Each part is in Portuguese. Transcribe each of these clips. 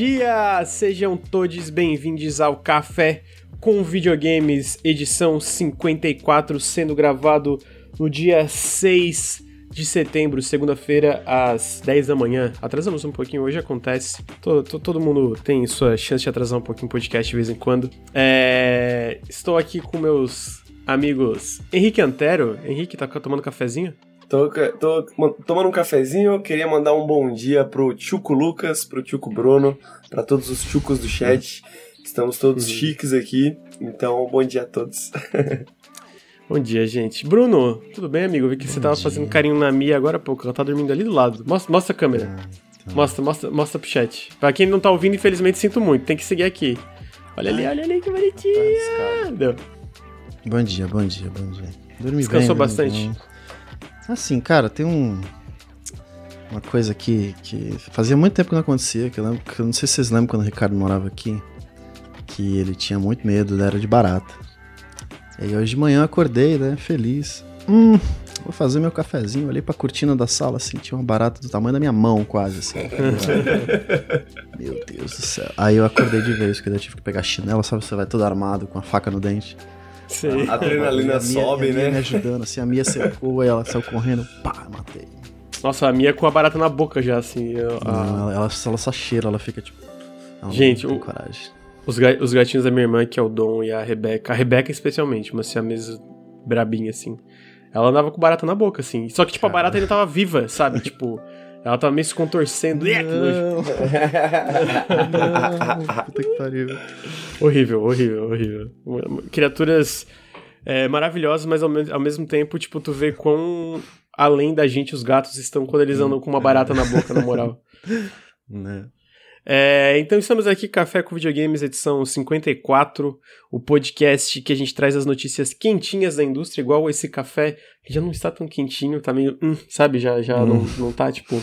dia! Sejam todos bem-vindos ao Café com Videogames, edição 54, sendo gravado no dia 6 de setembro, segunda-feira, às 10 da manhã. Atrasamos um pouquinho, hoje acontece. Todo, todo mundo tem sua chance de atrasar um pouquinho o podcast de vez em quando. É... Estou aqui com meus amigos Henrique Antero. Henrique, tá tomando cafezinho? Tô, tô, tomando um cafezinho, queria mandar um bom dia pro Chuco Lucas, pro Chuco Bruno, para todos os chucos do chat. Estamos todos uhum. chiques aqui, então bom dia a todos. bom dia, gente. Bruno, tudo bem, amigo? Eu vi que bom você tava dia. fazendo carinho na Mia agora há pouco, ela tá dormindo ali do lado. Mostra, mostra a câmera. Ah, tá. Mostra, mostra, mostra pro chat. Pra quem não tá ouvindo, infelizmente sinto muito, tem que seguir aqui. Olha ali, olha ali que bonitinha. Deu. Bom dia, bom dia, bom dia. Dormi Descansou bem, bastante? Bem. Assim, cara, tem um. Uma coisa que, que fazia muito tempo que não acontecia, que eu, lembro, que eu não sei se vocês lembram quando o Ricardo morava aqui, que ele tinha muito medo, era de barata. E aí hoje de manhã eu acordei, né, feliz. Hum, vou fazer meu cafezinho, olhei pra cortina da sala, tinha uma barata do tamanho da minha mão, quase, assim. meu Deus do céu. Aí eu acordei de vez, porque eu tive que pegar chinela, sabe, você vai todo armado, com a faca no dente. Sim. A adrenalina a sobe, a né? me ajudando, assim, a Mia secou, ela saiu correndo, pá, matei. Nossa, a Mia com a barata na boca já, assim. Eu, a... Não, ela, ela, ela, só cheira, ela fica tipo. Não, Gente, não o, coragem. Os, os gatinhos da minha irmã, que é o Dom e a Rebeca, a Rebeca especialmente, uma siamesa brabinha, assim. Ela andava com barata na boca, assim. Só que, tipo, a barata ainda tava viva, sabe? tipo, ela tava meio se contorcendo. Não. não. Puta que pariu. Horrível, horrível, horrível. Criaturas é, maravilhosas, mas ao, me ao, mesmo tempo, tipo, tu vê quão além da gente os gatos estão quando eles andam com uma barata na boca, na moral. Né? É, então estamos aqui, Café com Videogames, edição 54, o podcast que a gente traz as notícias quentinhas da indústria, igual esse café que já não está tão quentinho, tá meio, hum, sabe, já, já hum. não, não tá, tipo...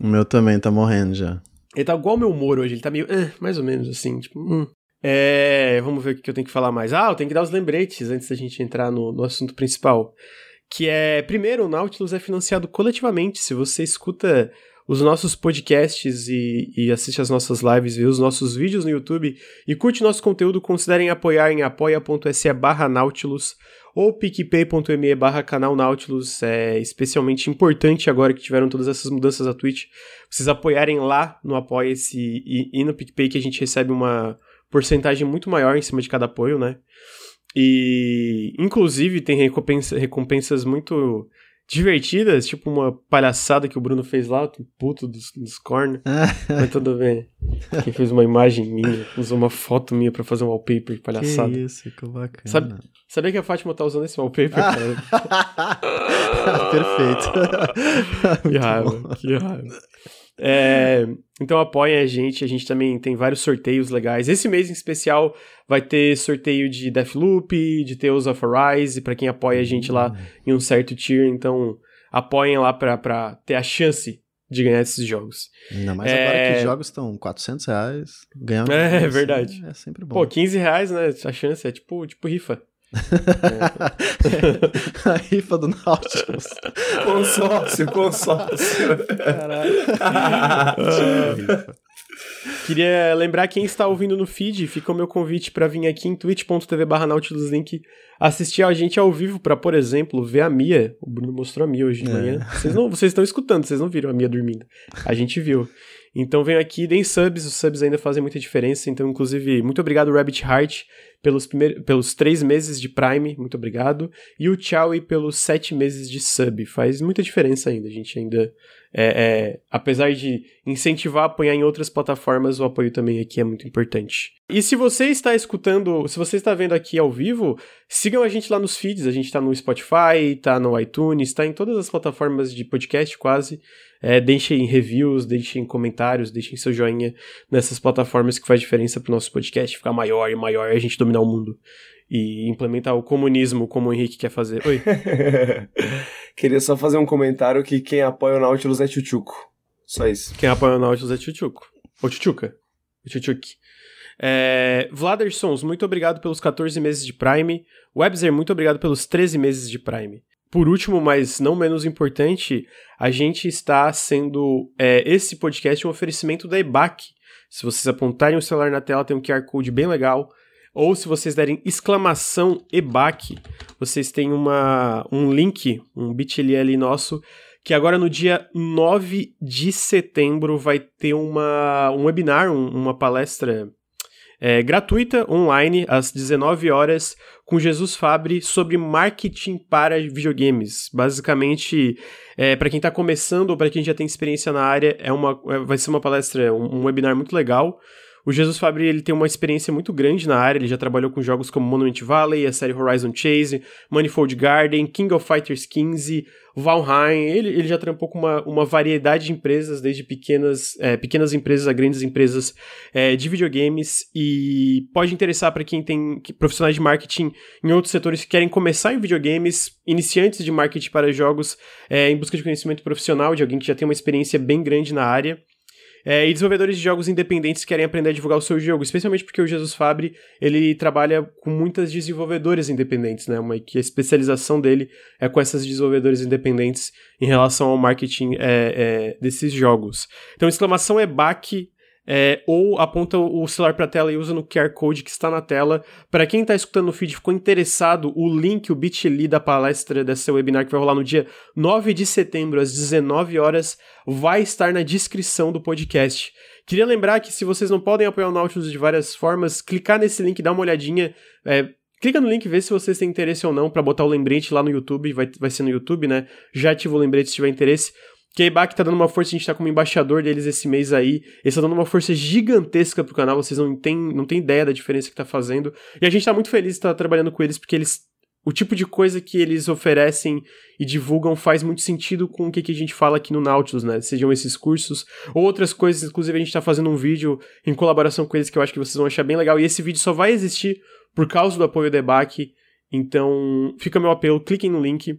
O meu também tá morrendo já. Ele tá igual o meu humor hoje, ele tá meio, eh, mais ou menos assim, tipo, hum. É, vamos ver o que eu tenho que falar mais. Ah, eu tenho que dar os lembretes antes da gente entrar no, no assunto principal. Que é, primeiro, o Nautilus é financiado coletivamente. Se você escuta os nossos podcasts e, e assiste as nossas lives, vê os nossos vídeos no YouTube e curte nosso conteúdo, considerem apoiar em apoia.se barra Nautilus ou picpay.me barra canal Nautilus. É especialmente importante agora que tiveram todas essas mudanças da Twitch, vocês apoiarem lá no Apoia-se e, e no PicPay que a gente recebe uma porcentagem muito maior em cima de cada apoio, né? E, inclusive, tem recompensa, recompensas muito divertidas, tipo uma palhaçada que o Bruno fez lá, o puto dos, dos corner. Mas tudo bem. Quem fez uma imagem minha, usou uma foto minha pra fazer um wallpaper de palhaçada. Que isso, que bacana. Sabe, sabia que a Fátima tá usando esse wallpaper, cara? Perfeito. que raiva, que raiva. É, então apoiem a gente, a gente também tem vários sorteios legais. Esse mês em especial vai ter sorteio de Deathloop, de Tales of Arise, para quem apoia a gente lá em um certo tier, então apoiem lá pra, pra ter a chance de ganhar esses jogos. Ainda mais é... agora que os jogos estão 400 reais, ganhar É, é verdade. É sempre bom. Pô, 15 reais, né? A chance é tipo, tipo rifa. É. a rifa do Nautilus. consórcio, consórcio. Caralho. Queria lembrar quem está ouvindo no feed, fica o meu convite para vir aqui em twitch.tv barra nautiluslink assistir a gente ao vivo para, por exemplo, ver a Mia. O Bruno mostrou a Mia hoje de é. manhã. Vocês, não, vocês estão escutando, vocês não viram a Mia dormindo. A gente viu. Então venham aqui, deem subs, os subs ainda fazem muita diferença. Então, inclusive, muito obrigado, Rabbit Heart, pelos, primeiros, pelos três meses de Prime, muito obrigado. E o Chowie pelos sete meses de sub. Faz muita diferença ainda. A gente ainda é, é, apesar de incentivar a apoiar em outras plataformas, o apoio também aqui é muito importante. E se você está escutando, se você está vendo aqui ao vivo, sigam a gente lá nos feeds. A gente está no Spotify, está no iTunes, está em todas as plataformas de podcast quase. É, deixem reviews, deixem comentários, deixem seu joinha nessas plataformas que faz diferença para o nosso podcast ficar maior e maior e a gente dominar o mundo e implementar o comunismo como o Henrique quer fazer. Oi. Queria só fazer um comentário que quem apoia o Nautilus é Chuchuco. Só isso. Quem apoia o Nautilus é Chuchuco. Ou Chuchuca. Chuchuque. É, Vladersons, muito obrigado pelos 14 meses de Prime. Webzer, muito obrigado pelos 13 meses de Prime. Por último, mas não menos importante, a gente está sendo é, esse podcast um oferecimento da EBAC. Se vocês apontarem o celular na tela, tem um QR Code bem legal. Ou se vocês derem exclamação EBAC, vocês têm uma, um link, um bit.ly nosso, que agora no dia 9 de setembro vai ter uma, um webinar, um, uma palestra é, gratuita, online, às 19 horas, com Jesus Fabre sobre marketing para videogames. Basicamente, é, para quem está começando ou para quem já tem experiência na área, é uma, é, vai ser uma palestra, um, um webinar muito legal. O Jesus Fabri ele tem uma experiência muito grande na área, ele já trabalhou com jogos como Monument Valley, a série Horizon Chase, Manifold Garden, King of Fighters 15, Valheim, ele, ele já trampou com uma, uma variedade de empresas, desde pequenas, é, pequenas empresas a grandes empresas é, de videogames, e pode interessar para quem tem profissionais de marketing em outros setores que querem começar em videogames, iniciantes de marketing para jogos, é, em busca de conhecimento profissional, de alguém que já tem uma experiência bem grande na área. É, e desenvolvedores de jogos independentes querem aprender a divulgar o seu jogo, especialmente porque o Jesus Fabre ele trabalha com muitas desenvolvedoras independentes, né? Uma, que a especialização dele é com essas desenvolvedoras independentes em relação ao marketing é, é, desses jogos. Então, exclamação é back é, ou aponta o celular para a tela e usa no QR Code que está na tela. Para quem está escutando no feed ficou interessado, o link, o bit.ly da palestra desse webinar que vai rolar no dia 9 de setembro, às 19 horas, vai estar na descrição do podcast. Queria lembrar que se vocês não podem apoiar o Nautilus de várias formas, clicar nesse link, dá uma olhadinha. É, clica no link, vê se vocês têm interesse ou não para botar o lembrete lá no YouTube, vai, vai ser no YouTube, né? Já ativa o lembrete se tiver interesse. K-Bach tá dando uma força, a gente tá como embaixador deles esse mês aí. Eles estão dando uma força gigantesca pro canal, vocês não têm, não têm ideia da diferença que tá fazendo. E a gente tá muito feliz de estar trabalhando com eles, porque eles. O tipo de coisa que eles oferecem e divulgam faz muito sentido com o que, que a gente fala aqui no Nautilus, né? Sejam esses cursos ou outras coisas. Inclusive, a gente tá fazendo um vídeo em colaboração com eles que eu acho que vocês vão achar bem legal. E esse vídeo só vai existir por causa do apoio do EBAC. Então, fica meu apelo, cliquem no link,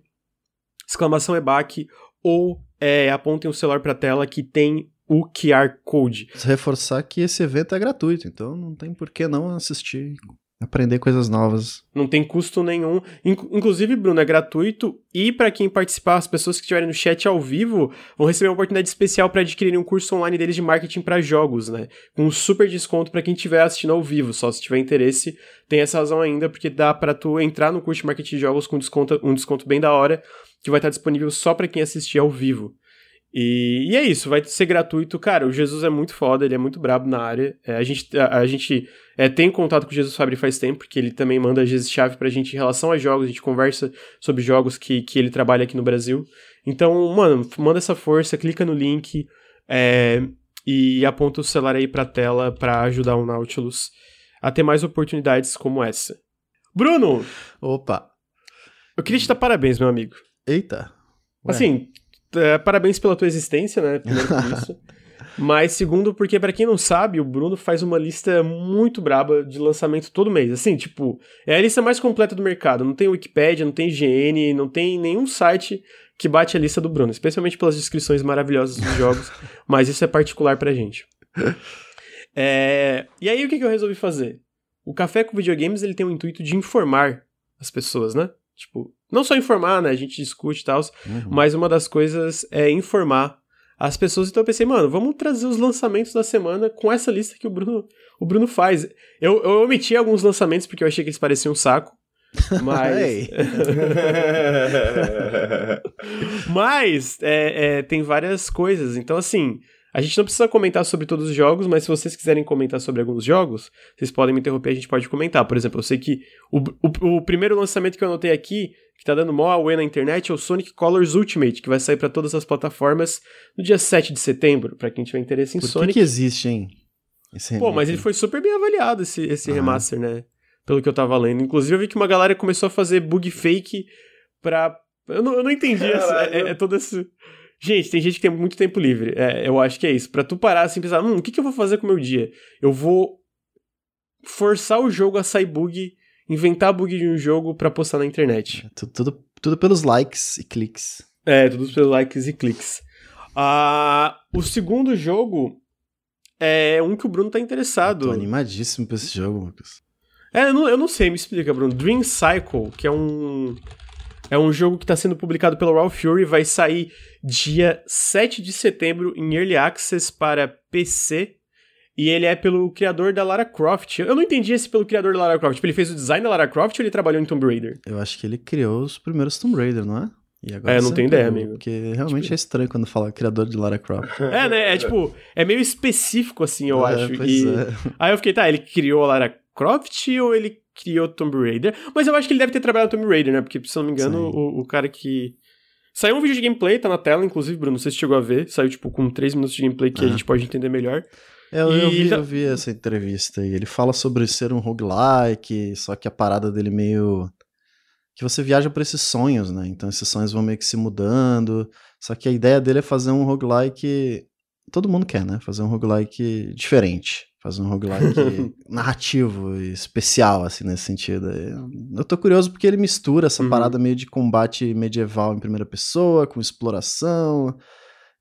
exclamação EBAC ou é, apontem o celular para a tela que tem o QR Code. Reforçar que esse evento é gratuito, então não tem por que não assistir, aprender coisas novas. Não tem custo nenhum. Inclusive, Bruno, é gratuito e para quem participar, as pessoas que estiverem no chat ao vivo vão receber uma oportunidade especial para adquirirem um curso online deles de marketing para jogos, né? Com um super desconto para quem estiver assistindo ao vivo. Só se tiver interesse, tem essa razão ainda, porque dá para tu entrar no curso de marketing de jogos com desconto, um desconto bem da hora que vai estar disponível só para quem assistir ao vivo. E, e, é isso, vai ser gratuito. Cara, o Jesus é muito foda, ele é muito brabo na área. É, a gente, a, a gente é, tem contato com o Jesus Fabri faz tempo, porque ele também manda vezes-chave pra gente em relação a jogos, a gente conversa sobre jogos que, que ele trabalha aqui no Brasil. Então, mano, manda essa força, clica no link é, e aponta o celular aí pra tela para ajudar o Nautilus a ter mais oportunidades como essa. Bruno! Opa! Eu queria te dar parabéns, meu amigo. Eita. Ué. Assim, é, parabéns pela tua existência, né? Primeiro por isso. Mas segundo, porque para quem não sabe, o Bruno faz uma lista muito braba de lançamento todo mês. Assim, tipo, é a lista mais completa do mercado. Não tem Wikipedia, não tem IGN, não tem nenhum site que bate a lista do Bruno, especialmente pelas descrições maravilhosas dos jogos, mas isso é particular pra gente. É... E aí o que, que eu resolvi fazer? O Café com Videogames ele tem o intuito de informar as pessoas, né? Tipo, não só informar, né? A gente discute e tal, uhum. mas uma das coisas é informar as pessoas. Então eu pensei, mano, vamos trazer os lançamentos da semana com essa lista que o Bruno, o Bruno faz. Eu, eu omiti alguns lançamentos porque eu achei que eles pareciam um saco. Mas. mas é, é, tem várias coisas. Então, assim, a gente não precisa comentar sobre todos os jogos, mas se vocês quiserem comentar sobre alguns jogos, vocês podem me interromper, a gente pode comentar. Por exemplo, eu sei que o, o, o primeiro lançamento que eu anotei aqui, que tá dando mó away na internet, é o Sonic Colors Ultimate, que vai sair para todas as plataformas no dia 7 de setembro, para quem tiver interesse em Por Sonic. que, que existe, hein? Pô, mas ele foi super bem avaliado, esse, esse ah. remaster, né? Pelo que eu tava lendo. Inclusive, eu vi que uma galera começou a fazer bug fake pra. Eu não, eu não entendi. Essa, é, é todo esse. Gente, tem gente que tem muito tempo livre. É, eu acho que é isso. Pra tu parar assim e pensar, hum, o que, que eu vou fazer com o meu dia? Eu vou forçar o jogo a sair bug, inventar bug de um jogo para postar na internet. É, tudo, tudo, tudo, pelos likes e cliques. É, tudo pelos likes e cliques. Ah, o segundo jogo é um que o Bruno tá interessado. Eu tô animadíssimo pra esse jogo, Lucas. É, eu não, eu não sei, me explica, Bruno. Dream Cycle, que é um é um jogo que está sendo publicado pela Raw Fury, vai sair dia 7 de setembro em Early Access para PC. E ele é pelo criador da Lara Croft. Eu não entendi esse pelo criador da Lara Croft. Tipo, ele fez o design da Lara Croft ou ele trabalhou em Tomb Raider? Eu acho que ele criou os primeiros Tomb Raider, não é? E agora é, não tenho ideia, amigo. Porque realmente tipo... é estranho quando fala criador de Lara Croft. É, né? É tipo, é meio específico assim, eu é, acho. e... É. Aí eu fiquei, tá, ele criou a Lara Croft ou ele criou Tomb Raider? Mas eu acho que ele deve ter trabalhado Tomb Raider, né? Porque, se eu não me engano, o, o, cara que. Saiu um vídeo de gameplay, tá na tela, inclusive, Bruno, não sei se chegou a ver. Saiu, tipo, com 3 minutos de gameplay que a é. gente pode entender melhor. Eu, eu, vi, eu vi essa entrevista aí. Ele fala sobre ser um roguelike, só que a parada dele meio. Que você viaja por esses sonhos, né? Então esses sonhos vão meio que se mudando. Só que a ideia dele é fazer um roguelike. Todo mundo quer, né? Fazer um roguelike diferente. Fazer um roguelike narrativo e especial, assim, nesse sentido. Eu tô curioso porque ele mistura essa uhum. parada meio de combate medieval em primeira pessoa, com exploração.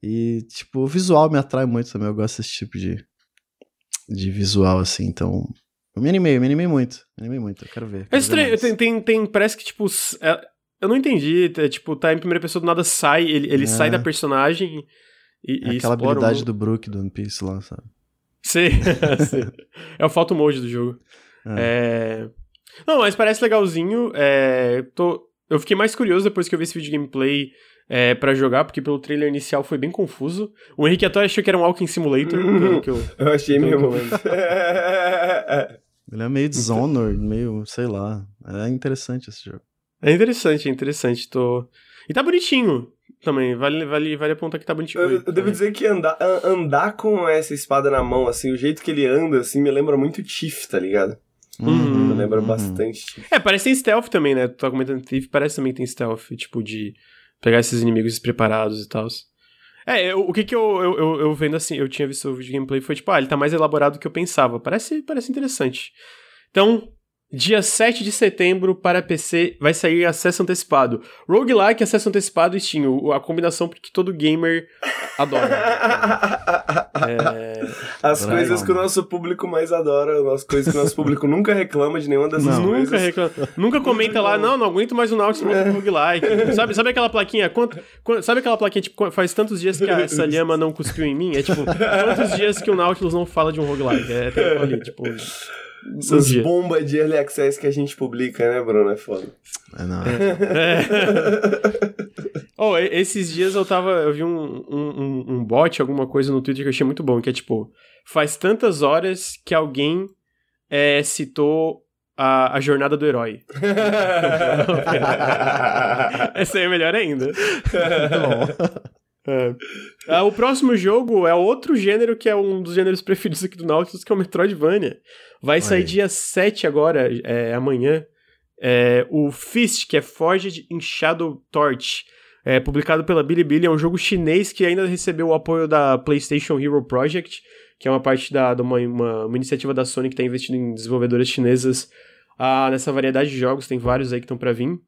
E, tipo, o visual me atrai muito também. Eu gosto desse tipo de, de visual, assim, então. Eu me animei, eu me animei muito. Me animei muito, eu quero ver. Quero é estranho, tem, tem, tem, parece que, tipo. É, eu não entendi. É, tipo, tá em primeira pessoa do nada sai, ele, ele é. sai da personagem e. É e aquela habilidade do Brook do One Piece lá, sabe? Sim, sim. É o photo mode do jogo. É. é... Não, mas parece legalzinho. É... Tô... Eu fiquei mais curioso depois que eu vi esse vídeo de gameplay é, para jogar, porque pelo trailer inicial foi bem confuso. O Henrique até achou que era um Walking Simulator. Hum, eu, eu, achei mesmo. Ele é meio Dishonored, meio, sei lá. É interessante esse jogo. É interessante, é interessante. Tô... E tá bonitinho também. Vale, vale, vale apontar que tá bonitinho. Eu, eu devo dizer que andar, andar com essa espada na mão, assim, o jeito que ele anda, assim, me lembra muito Tiff, tá ligado? Uhum, me lembra uhum. bastante. É, parece que tem stealth também, né? Tu tá comentando Thief, parece também que tem stealth, tipo de pegar esses inimigos despreparados e tal. É, eu, o que que eu, eu, eu, eu, vendo assim, eu tinha visto o vídeo de gameplay foi tipo, ah, ele tá mais elaborado do que eu pensava. Parece, parece interessante. Então, Dia 7 de setembro para PC vai sair acesso antecipado. Roguelike, acesso antecipado e Steam. A combinação que todo gamer adora. é... As coisas que o nosso público mais adora, as coisas que o nosso público nunca reclama de nenhuma dessas não, coisas. Nunca reclama. Nunca comenta lá, não, não aguento mais o Nautilus no roguelike. Sabe, sabe aquela plaquinha? Quanto, sabe aquela plaquinha, tipo, faz tantos dias que a, essa lhama não cuspiu em mim? É tipo, quantos dias que o Nautilus não fala de um roguelike? É, tem ali, tipo... Essas bombas de early access que a gente publica, né, Bruno? É foda. É, não. É. oh, esses dias eu tava. Eu vi um, um, um bot, alguma coisa no Twitter que eu achei muito bom, que é tipo, faz tantas horas que alguém é, citou a, a jornada do herói. Essa aí é melhor ainda. bom. É. Ah, o próximo jogo é outro gênero que é um dos gêneros preferidos aqui do Nautilus, que é o Metroidvania. Vai sair dia 7 agora, é, amanhã. É, o Fist, que é Forged in Shadow Torch. É, publicado pela Bilibili, é um jogo chinês que ainda recebeu o apoio da PlayStation Hero Project, que é uma parte da, de uma, uma, uma iniciativa da Sony que está investindo em desenvolvedoras chinesas ah, nessa variedade de jogos. Tem vários aí que estão para vir.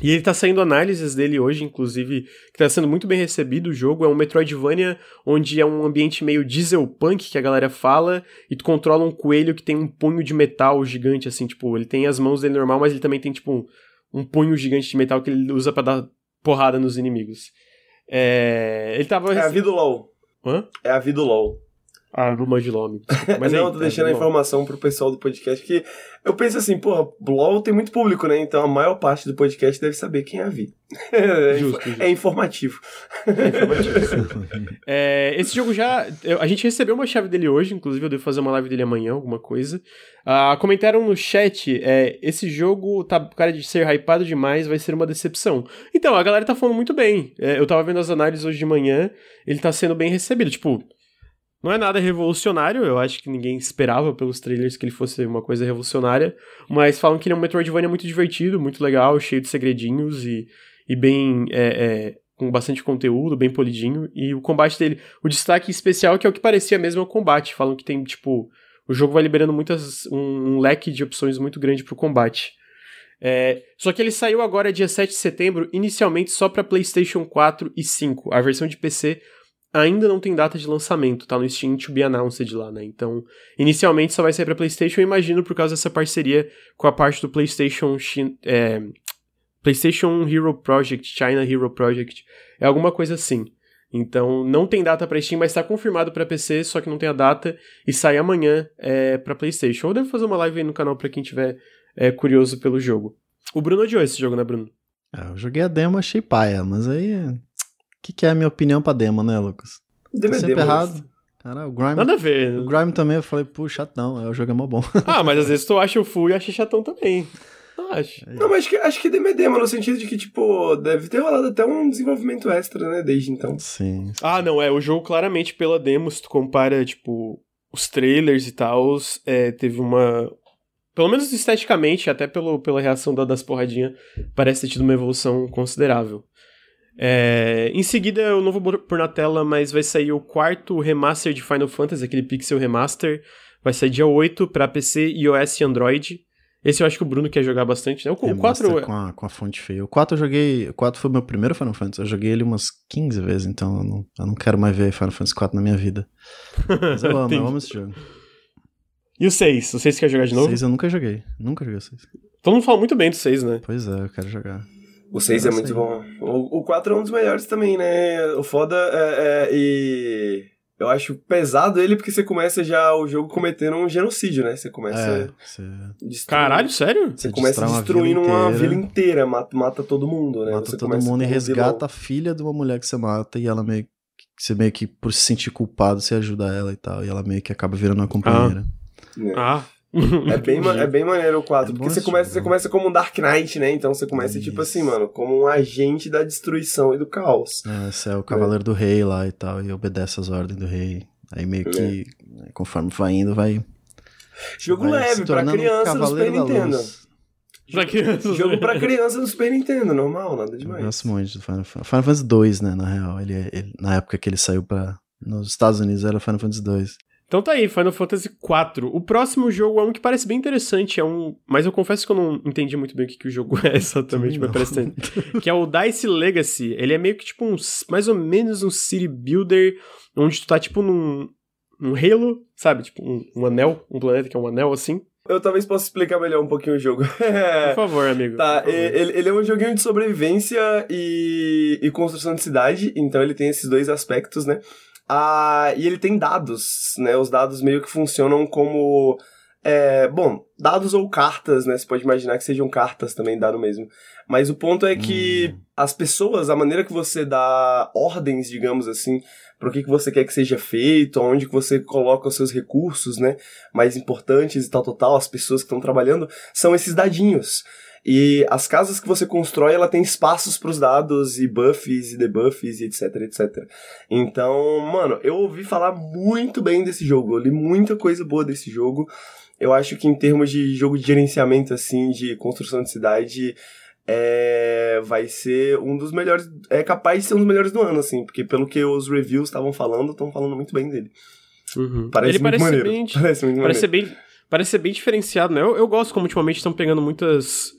E ele tá saindo análises dele hoje, inclusive, que tá sendo muito bem recebido o jogo. É um Metroidvania onde é um ambiente meio dieselpunk que a galera fala, e tu controla um coelho que tem um punho de metal gigante, assim, tipo, ele tem as mãos dele normal, mas ele também tem, tipo, um, um punho gigante de metal que ele usa para dar porrada nos inimigos. É. Ele tava. É a vida do LOL. Hã? É a vida do LOL. Ah, do Mandilome. Mas não, aí, tô deixando é, a informação pro pessoal do podcast que eu penso assim, porra, LOL tem muito público, né? Então a maior parte do podcast deve saber quem é a Vi. É, justo, justo. é informativo. É informativo. é, esse jogo já. A gente recebeu uma chave dele hoje, inclusive eu devo fazer uma live dele amanhã, alguma coisa. Ah, comentaram no chat: é, esse jogo tá cara de ser hypado demais, vai ser uma decepção. Então, a galera tá falando muito bem. É, eu tava vendo as análises hoje de manhã, ele tá sendo bem recebido. Tipo, não é nada revolucionário, eu acho que ninguém esperava pelos trailers que ele fosse uma coisa revolucionária, mas falam que ele é um Metroidvania muito divertido, muito legal, cheio de segredinhos e, e bem. É, é, com bastante conteúdo, bem polidinho, e o combate dele. O destaque especial que é o que parecia mesmo é o combate. Falam que tem, tipo. O jogo vai liberando muitas. um, um leque de opções muito grande pro combate. É, só que ele saiu agora dia 7 de setembro, inicialmente só para PlayStation 4 e 5. A versão de PC ainda não tem data de lançamento, tá no Steam to be announced lá, né? Então, inicialmente só vai sair para PlayStation, eu imagino por causa dessa parceria com a parte do PlayStation é, PlayStation Hero Project, China Hero Project, é alguma coisa assim. Então não tem data para Steam, mas está confirmado para PC, só que não tem a data e sai amanhã é, para PlayStation. Eu devo fazer uma live aí no canal para quem tiver é, curioso pelo jogo. O Bruno odiou esse jogo, né, Bruno? É, eu joguei a demo, achei paia, mas aí. O que, que é a minha opinião pra demo, né, Lucas? Demo tá é sempre demo, errado. Cara, o Grime. Nada a ver. O Grime também eu falei, puxa, chatão, é o jogo é mó bom. Ah, mas às vezes tu acha o full e acha chatão também. Não acho. Não, mas acho que, acho que demo é demo, no sentido de que, tipo, deve ter rolado até um desenvolvimento extra, né, desde então. Sim. Ah, não, é. O jogo claramente pela demo, se tu compara, tipo, os trailers e tal, é, teve uma. Pelo menos esteticamente, até pelo, pela reação da, das porradinhas, parece ter tido uma evolução considerável. É, em seguida, eu não vou pôr na tela, mas vai sair o quarto remaster de Final Fantasy, aquele Pixel Remaster. Vai sair dia 8 para PC, iOS e Android. Esse eu acho que o Bruno quer jogar bastante, né? O, o 4 Remaster com a, com a fonte feia. O 4 eu joguei. O 4 foi o meu primeiro Final Fantasy. Eu joguei ele umas 15 vezes, então eu não, eu não quero mais ver Final Fantasy 4 na minha vida. Mas eu amo, eu amo esse jogo. E o 6? O 6 quer jogar de novo? 6 eu nunca joguei. Nunca joguei o 6. Todo mundo fala muito bem do 6, né? Pois é, eu quero jogar. O 6 é muito bom. O, o 4 é um dos melhores também, né? O foda é, é- E. Eu acho pesado ele porque você começa já o jogo cometendo um genocídio, né? Você começa. É, você destruindo- Caralho, sério? Você Você começa destrói uma destruindo vila uma inteira. vila inteira, mata, mata todo mundo, né? mata Você todo mundo e resgata vilão. a filha de uma mulher que você mata e ela meio que. Você meio que, por se sentir culpado, você ajuda ela e tal. E ela meio que acaba virando uma companheira. né? Ah. É bem, é bem maneiro o 4, É porque você começa, você começa como um Dark Knight, né? Então você começa, tipo Isso. assim, mano, como um agente da destruição e do caos. É, você é o cavaleiro do rei lá e tal, e obedece às ordens do rei. Aí meio que, né, conforme vai indo, vai. Jogo vai leve, pra um criança do Super Nintendo. luz. Pra crianças. Jogo pra criança do Super Nintendo, normal, nada Eu demais. gosto muito do Final Fantasy. Final Fantasy 2, né, na real. Ele, ele- na época que ele saiu pra. Nos Estados Unidos era Final Fantasy 2. Então tá aí, Final Fantasy IV. O próximo jogo é um que parece bem interessante, é um, mas eu confesso que eu não entendi muito bem o que, que o jogo é exatamente, mas parece que é o Dice Legacy. Ele é meio que tipo um, mais ou menos um city builder, onde tu tá tipo num, num Halo, sabe? Tipo um, um anel, um planeta que é um anel assim. Eu talvez possa explicar melhor um pouquinho o jogo. Por favor, amigo. Tá, favor. ele, ele é um joguinho de sobrevivência e, e construção de cidade, então ele tem esses dois aspectos, né? Ah, e ele tem dados, né? Os dados meio que funcionam como. é, bom, dados ou cartas, né? Você pode imaginar que sejam cartas também, dado mesmo. Mas o ponto é que as pessoas, a maneira que você dá ordens, digamos assim, para o que, que você quer que seja feito, onde que você coloca os seus recursos, né? Mais importantes e tal, tal, tal, as pessoas que estão trabalhando, são esses dadinhos. E as casas que você constrói, ela tem espaços pros dados e buffs e debuffs e etc, etc. Então, mano, eu ouvi falar muito bem desse jogo, eu li muita coisa boa desse jogo. Eu acho que em termos de jogo de gerenciamento, assim, de construção de cidade, é, vai ser um dos melhores, é capaz de ser um dos melhores do ano, assim, porque pelo que os reviews estavam falando, estão falando muito bem dele. Uhum. Parece Ele muito parece maneiro. bem, Parece muito parece maneiro. bem, parece ser bem diferenciado, né? Eu, eu gosto como ultimamente estão pegando muitas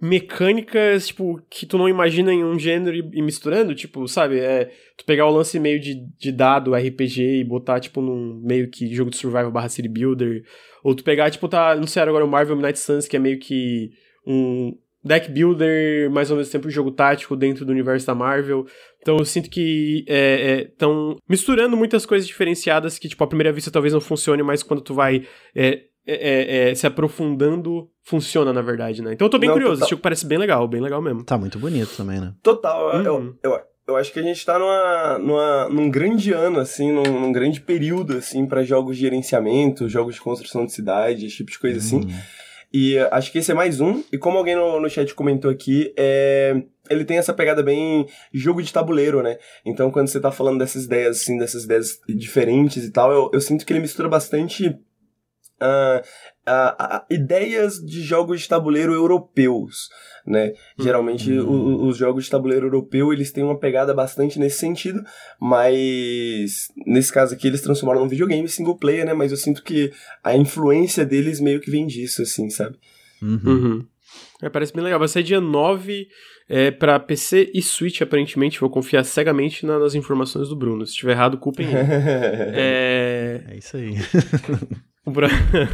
mecânicas, tipo, que tu não imagina em um gênero e, e misturando, tipo, sabe, é, tu pegar o lance meio de, de dado, RPG e botar, tipo, num meio que jogo de survival barra city builder, ou tu pegar, tipo, tá, sei agora o Marvel Midnight Suns, que é meio que um deck builder, mais ao mesmo tempo um jogo tático dentro do universo da Marvel, então eu sinto que estão misturando muitas coisas diferenciadas que, tipo, à primeira vista talvez não funcione, mas quando tu vai é, é, é, se aprofundando, funciona, na verdade, né? Então eu tô bem Não, curioso, total. esse jogo parece bem legal, bem legal mesmo. Tá muito bonito também, né? Total, eu- Uhum. eu, eu, eu acho que a gente tá numa, numa, num grande ano, assim, num, num grande período, assim, pra jogos de gerenciamento, jogos de construção de cidade, esse tipo de coisa assim. Hum. E acho que esse é mais um. E como alguém no, no chat comentou aqui, é, ele tem essa pegada bem jogo de tabuleiro, né? Então quando você tá falando dessas ideias, assim, dessas ideias diferentes e tal, eu, eu sinto que ele mistura bastante. Ah, ah, ideias de jogos de tabuleiro europeus, né? Geralmente Hum. o- o- os jogos de tabuleiro europeu eles têm uma pegada bastante nesse sentido, mas nesse caso aqui eles transformaram num videogame single player, né? Mas eu sinto que a influência deles meio que vem disso, assim, sabe? Uhum. Uhum. É, parece bem legal. Vai sair dia 9 é, pra PC e Switch, aparentemente. Vou confiar cegamente na- nas informações do Bruno. Se estiver errado, culpem ele. é... É isso aí. O, pro...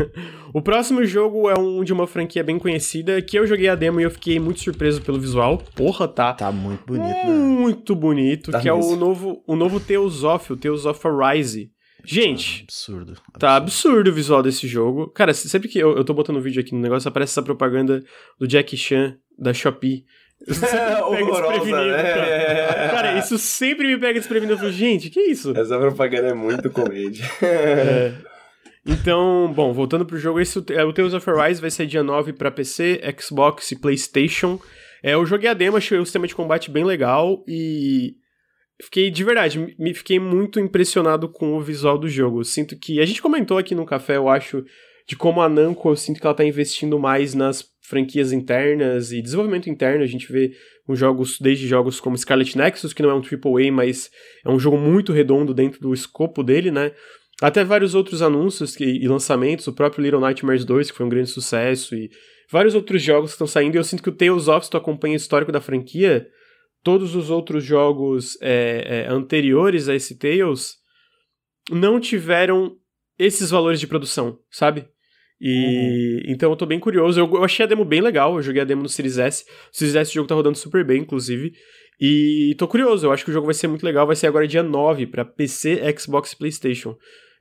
o, próximo jogo é um de uma franquia bem conhecida, que eu joguei a demo e eu fiquei muito surpreso pelo visual. Porra, tá. Tá muito bonito, né? Muito bonito, tá que mesmo. é o novo, o novo Tales of, o Tales of Arise. Gente, ah, absurdo, absurdo, Tá absurdo o visual desse jogo. Cara, sempre que eu, eu tô botando um vídeo aqui no negócio, aparece essa propaganda do Jack Chan, da Shopee. Isso é, horrorosa, né? Cara. cara, isso sempre me pega desprevenido. Eu falo, gente, que isso? Essa propaganda é muito comédia. é. Então, bom, voltando pro jogo, esse, é, o Tales of Arise vai sair dia 9 para PC, Xbox e PlayStation. É, eu joguei a demo, achei o sistema de combate bem legal e fiquei, de verdade, me fiquei muito impressionado com o visual do jogo. Eu sinto que, a gente comentou aqui no café, eu acho, de como a Namco, eu sinto que ela tá investindo mais nas franquias internas e desenvolvimento interno. A gente vê com jogos, desde jogos como Scarlet Nexus, que não é um AAA, mas é um jogo muito redondo dentro do escopo dele, né? Até vários outros anúncios que, e lançamentos, o próprio Little Nightmares 2, que foi um grande sucesso, e vários outros jogos que estão saindo. E eu sinto que o Tales of, se tu acompanha o histórico da franquia, todos os outros jogos é, é, anteriores a esse Tales não tiveram esses valores de produção, sabe? E uhum. então eu tô bem curioso. Eu, eu, achei a demo bem legal. Eu joguei a demo no Series S. O Series S o jogo tá rodando super bem, inclusive. E tô curioso. Eu acho que o jogo vai ser muito legal. Vai ser agora dia 9 para PC, Xbox e PlayStation.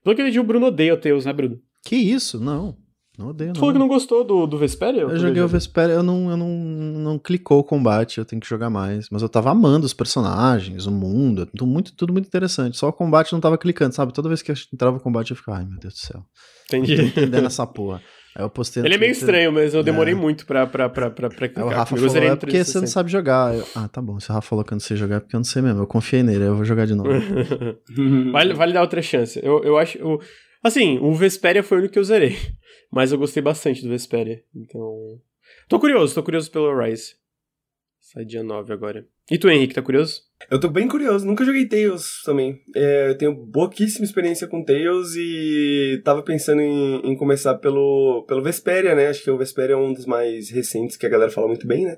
Pelo que eu entendi, o Bruno odeia o Tails, né, Bruno? Que isso? Não. Não odeio, Tu falou que não gostou do, do Vesperia? Eu, joguei o Vesperia, eu não, eu não, não clicou o combate, eu tenho que jogar mais. Mas eu tava amando os personagens, o mundo, tudo muito, tudo muito interessante. Só o combate não tava clicando, sabe? Toda vez que eu entrava o combate eu ficava, ai meu Deus do céu. Entendi. Não tô entendendo essa porra. Aí eu postei Ele é meio estranho, mas eu demorei é. muito pra, pra, pra, pra, pra clicar. Aí o Rafa falou, é porque você não sabe jogar. Eu, ah, tá bom. Se o Rafa falou que eu não sei jogar, é porque eu não sei mesmo. Eu confiei nele, eu vou jogar de novo. vale, vale dar outra chance. Eu, eu acho... Eu, assim, o Vesperia foi o único que eu zerei. Mas eu gostei bastante do Vesperia. Então... Tô curioso, tô curioso pelo Rise. Sai dia 9 agora. E tu, Henrique, tá curioso? Eu tô bem curioso, nunca joguei Tails também. É, eu tenho pouquíssima experiência com Tails e tava pensando em, em, começar pelo, pelo Vesperia, né? Acho que o Vesperia é um dos mais recentes que a galera fala muito bem, né?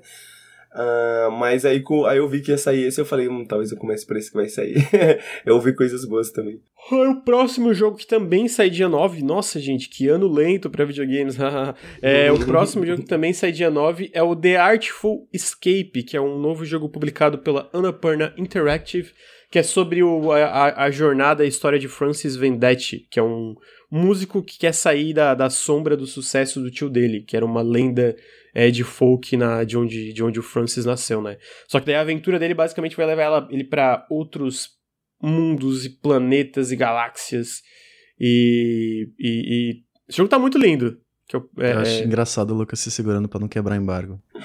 Uh, mas aí, aí eu vi que ia sair esse, eu falei, hum, talvez eu comece por esse que vai sair. eu ouvi coisas boas também. O próximo jogo que também sai dia 9, nossa gente, que ano lento pra videogames. é, o próximo jogo que também sai dia 9 é o The Artful Escape, que é um novo jogo publicado pela Annapurna Interactive, que é sobre o, a, a jornada, a história de Francis Vendetti, que é um músico que quer sair da, da sombra do sucesso do tio dele, que era uma lenda é, de folk na, de, onde, de onde o Francis nasceu, né? Só que daí a aventura dele basicamente vai levar ela, ele para outros mundos e planetas e galáxias. E, e, e... Esse jogo tá muito lindo. Que eu, é, eu acho é... engraçado o Lucas se segurando para não quebrar embargo.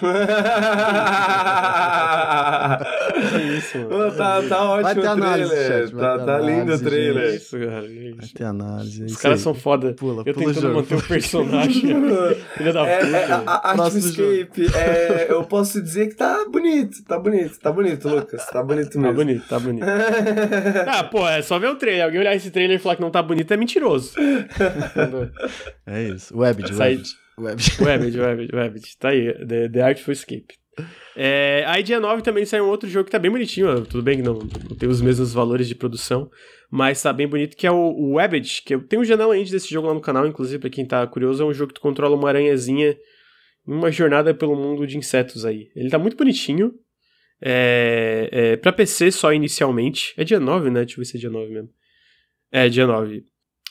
é isso, mano. tá, tá ótimo vai ter análise, trailer. Chat, tá, tá análise, lindo o trailer. Isso, cara. Vai ter análise. Os caras são foda. Pula, eu pula tentando manter o personagem. Filha da é, puta. É, a, a Artscape, é, eu posso dizer que tá bonito. Tá bonito, tá bonito, Lucas. Tá bonito tá mesmo. Tá bonito, tá bonito. ah, pô, é só ver o trailer. Alguém olhar esse trailer e falar que não tá bonito é mentiroso. é isso. Webbed. Webbed, Webbed, Webbed. Tá aí. The, The Artful Escape. É, aí dia 9 também sai um outro jogo que tá bem bonitinho, tudo bem que não, não, tem os mesmos valores de produção, mas tá bem bonito, que é o, o Webbed, que tenho um janela indie desse jogo lá no canal, inclusive pra quem tá curioso, é um jogo que tu controla uma aranhazinha em uma jornada pelo mundo de insetos aí. Ele tá muito bonitinho, é, é, pra PC só inicialmente, é dia 9 né, deixa eu ver se é dia 9 mesmo. É, dia 9.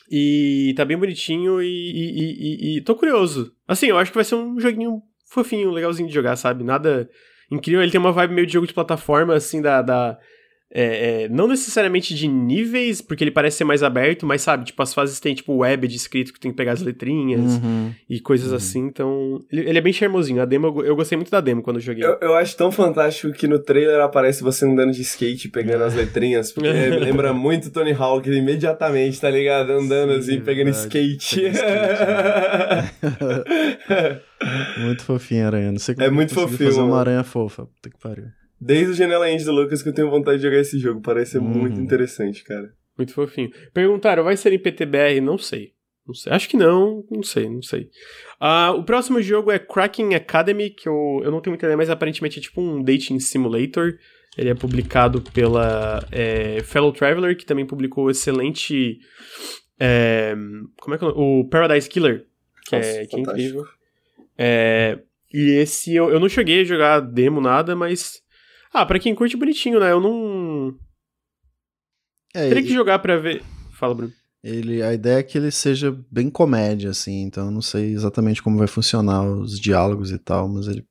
E tá bem bonitinho e, e, e, e tô curioso. Assim, eu acho que vai ser um joguinho fofinho, legalzinho de jogar, sabe? Nada incrível. Ele tem uma vibe meio de jogo de plataforma, assim, da. da é, é, não necessariamente de níveis, porque ele parece ser mais aberto, mas sabe, tipo, as fases tem tipo web de escrito que tem que pegar as letrinhas uhum. e coisas uhum. assim, então. Ele, ele, é bem charmosinho. A demo, eu, eu, gostei muito da demo quando eu joguei. Eu, eu, acho tão fantástico que no trailer aparece você andando de skate pegando as letrinhas, porque lembra muito Tony Hawk imediatamente, tá ligado? Andando Sim, assim, pegando skate. Pegando skate. Muito fofinho a aranha. Não sei como é muito fofinho. fazer uma aranha fofa. Puta que pariu. Desde o Janela End do Lucas que eu tenho vontade de jogar esse jogo. Parece ser uhum. muito interessante, cara. Muito fofinho. Perguntaram, vai ser em PTBR? Não sei. Não sei. Acho que não. Não sei, não sei. Uh, o próximo jogo é Cracking Academy, que eu, eu não tenho muita ideia, mas aparentemente é tipo um dating simulator. Ele é publicado pela é, Fellow Traveler, que também publicou excelente É, como é que é o Paradise Killer, que, Nossa, é, que é incrível. É, e esse eu, eu não cheguei a jogar demo, nada, mas. Ah, pra quem curte bonitinho, né? Eu não. É, Teria que jogar pra ver. Fala, Bruno. ele, a ideia é que ele seja bem comédia, assim, então eu não sei exatamente como vai funcionar os diálogos e tal, mas ele.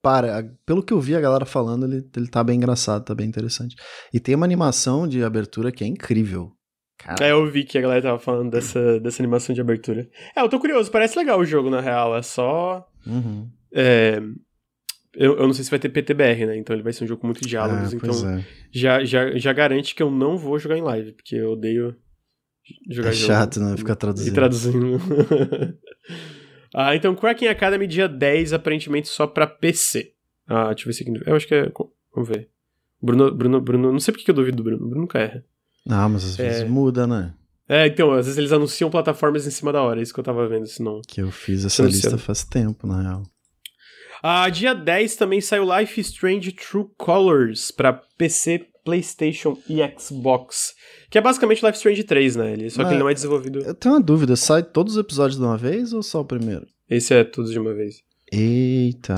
Para, pelo que eu vi a galera falando, ele, ele tá bem engraçado, tá bem interessante. E tem uma animação de abertura que é incrível. Cara, É, eu vi que a galera tava falando dessa, dessa animação de abertura. É, eu tô curioso, parece legal o jogo, na real. É só. uhum. é, eu, eu não sei se vai ter PTBR, né? Então ele vai ser um jogo com muitos diálogos. Ah, então é. já, já, já garante que eu não vou jogar em live, porque eu odeio jogar É jogo chato, né? Ficar E traduzindo. traduzindo. ah, então Cracking Academy dia 10, aparentemente só pra PC. Ah, deixa eu ver se aqui. Eu acho que é. Vamos ver. Bruno, Bruno, Bruno. Não sei por que eu duvido do Bruno. Bruno nunca erra. Ah, mas às vezes É. muda, né? É, então, às vezes eles anunciam plataformas em cima da hora, é isso que eu tava vendo, senão. Que eu fiz essa lista faz tempo, na real. Ah, dia 10 também saiu Life Strange True Colors pra PC, PlayStation e Xbox. Que é basicamente Life Strange 3, né? Ele, só que Mas- ele não é desenvolvido. Eu tenho uma dúvida, sai todos os episódios de uma vez ou só o primeiro? Esse é tudo de uma vez. Eita.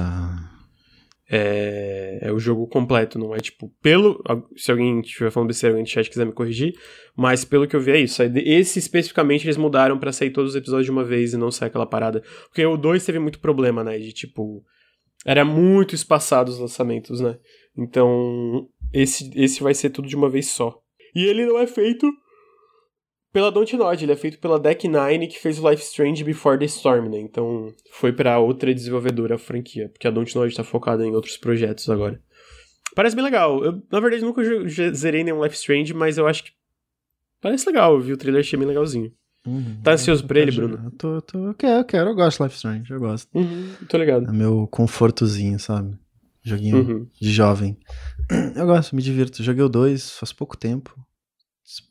É, é o jogo completo, não é tipo. Pelo. Se alguém estiver falando besteira, alguém no chat quiser me corrigir. Mas pelo que eu vi é isso. Aí, Esse especificamente eles mudaram pra sair todos os episódios de uma vez e não sair aquela parada. Porque o 2 teve muito problema, né? De tipo. Era muito espaçado os lançamentos, né? Então. Esse, esse vai ser tudo de uma vez só. E ele não é feito pela Dontnod, ele é feito pela Deck Nine, que fez o Life Strange Before the Storm, né? Então foi pra outra desenvolvedora a franquia, porque a Dontnod tá focada em outros projetos agora. Parece bem legal. Eu, na verdade, nunca zerei nenhum Life Strange, mas eu acho que parece legal. Eu vi o trailer, achei bem legalzinho. Uhum. Tá ansioso por Eu ele, quero Bruno? Eu, tô, eu, tô, eu quero, eu quero, eu gosto de Life Strange, eu gosto. Uhum, tô ligado. É meu confortozinho, sabe? Joguinho Uhum. de jovem. Eu gosto, me divirto. Joguei o 2 faz pouco tempo.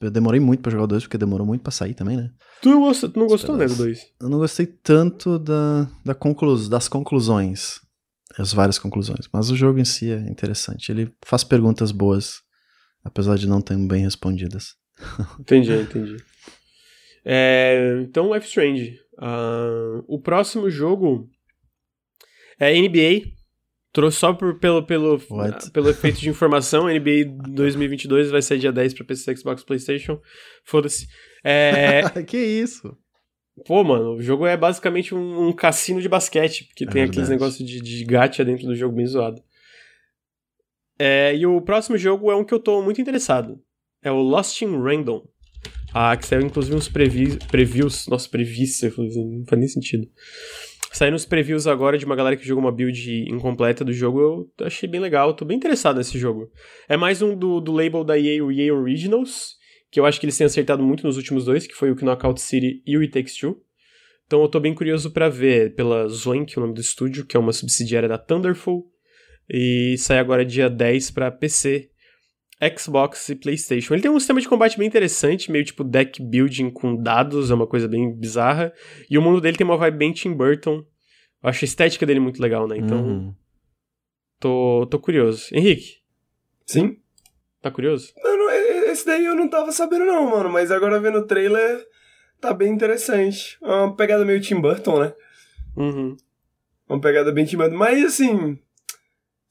Eu demorei muito pra jogar o 2, porque demorou muito pra sair também, né? Tu não gostou, tu não gostou né, do Esperança. 2? Eu não gostei tanto da, da conclus, das conclusões. As várias conclusões. Mas o jogo em si é interessante. Ele faz perguntas boas, apesar de não ter bem respondidas. Entendi, entendi. É, então, Life Strange. Ah, o próximo jogo é NBA. Trouxe só por, pelo, pelo, What? pelo efeito de informação. NBA 2022 vai sair dia 10 pra PC, Xbox, PlayStation. Foda-se. É, que isso? pô, mano, o jogo é basicamente um, um cassino de basquete, porque É tem aqueles verdade. negócios de, de gacha dentro do jogo bem zoado. É, e o próximo jogo é um que eu tô muito interessado. É o Lost in Random. Ah, que saiu inclusive uns previews. previews nossa, falei não faz nem sentido. Saíram uns previews agora de uma galera que jogou uma build incompleta do jogo. Eu achei bem legal, tô bem interessado nesse jogo. É mais um do, do label da EA, o EA Originals, que eu acho que eles têm acertado muito nos últimos dois, que foi o Knockout City e o It Takes Two. Então eu tô bem curioso pra ver pela Zoink, o nome do estúdio, que é uma subsidiária da Thunderful. E sai agora dia 10 pra PC, Xbox e PlayStation. Ele tem um sistema de combate bem interessante, meio tipo deck building com dados, é uma coisa bem bizarra. E o mundo dele tem uma vibe bem Tim Burton. Eu acho a estética dele muito legal, né? Então, Uhum. tô, tô curioso. Henrique, Sim? tá curioso? Não, não, esse daí eu não tava sabendo não, mano. Mas agora vendo o trailer, tá bem interessante. É uma pegada meio Tim Burton, né? Uhum. Uma pegada bem Tim Burton. Mas, assim...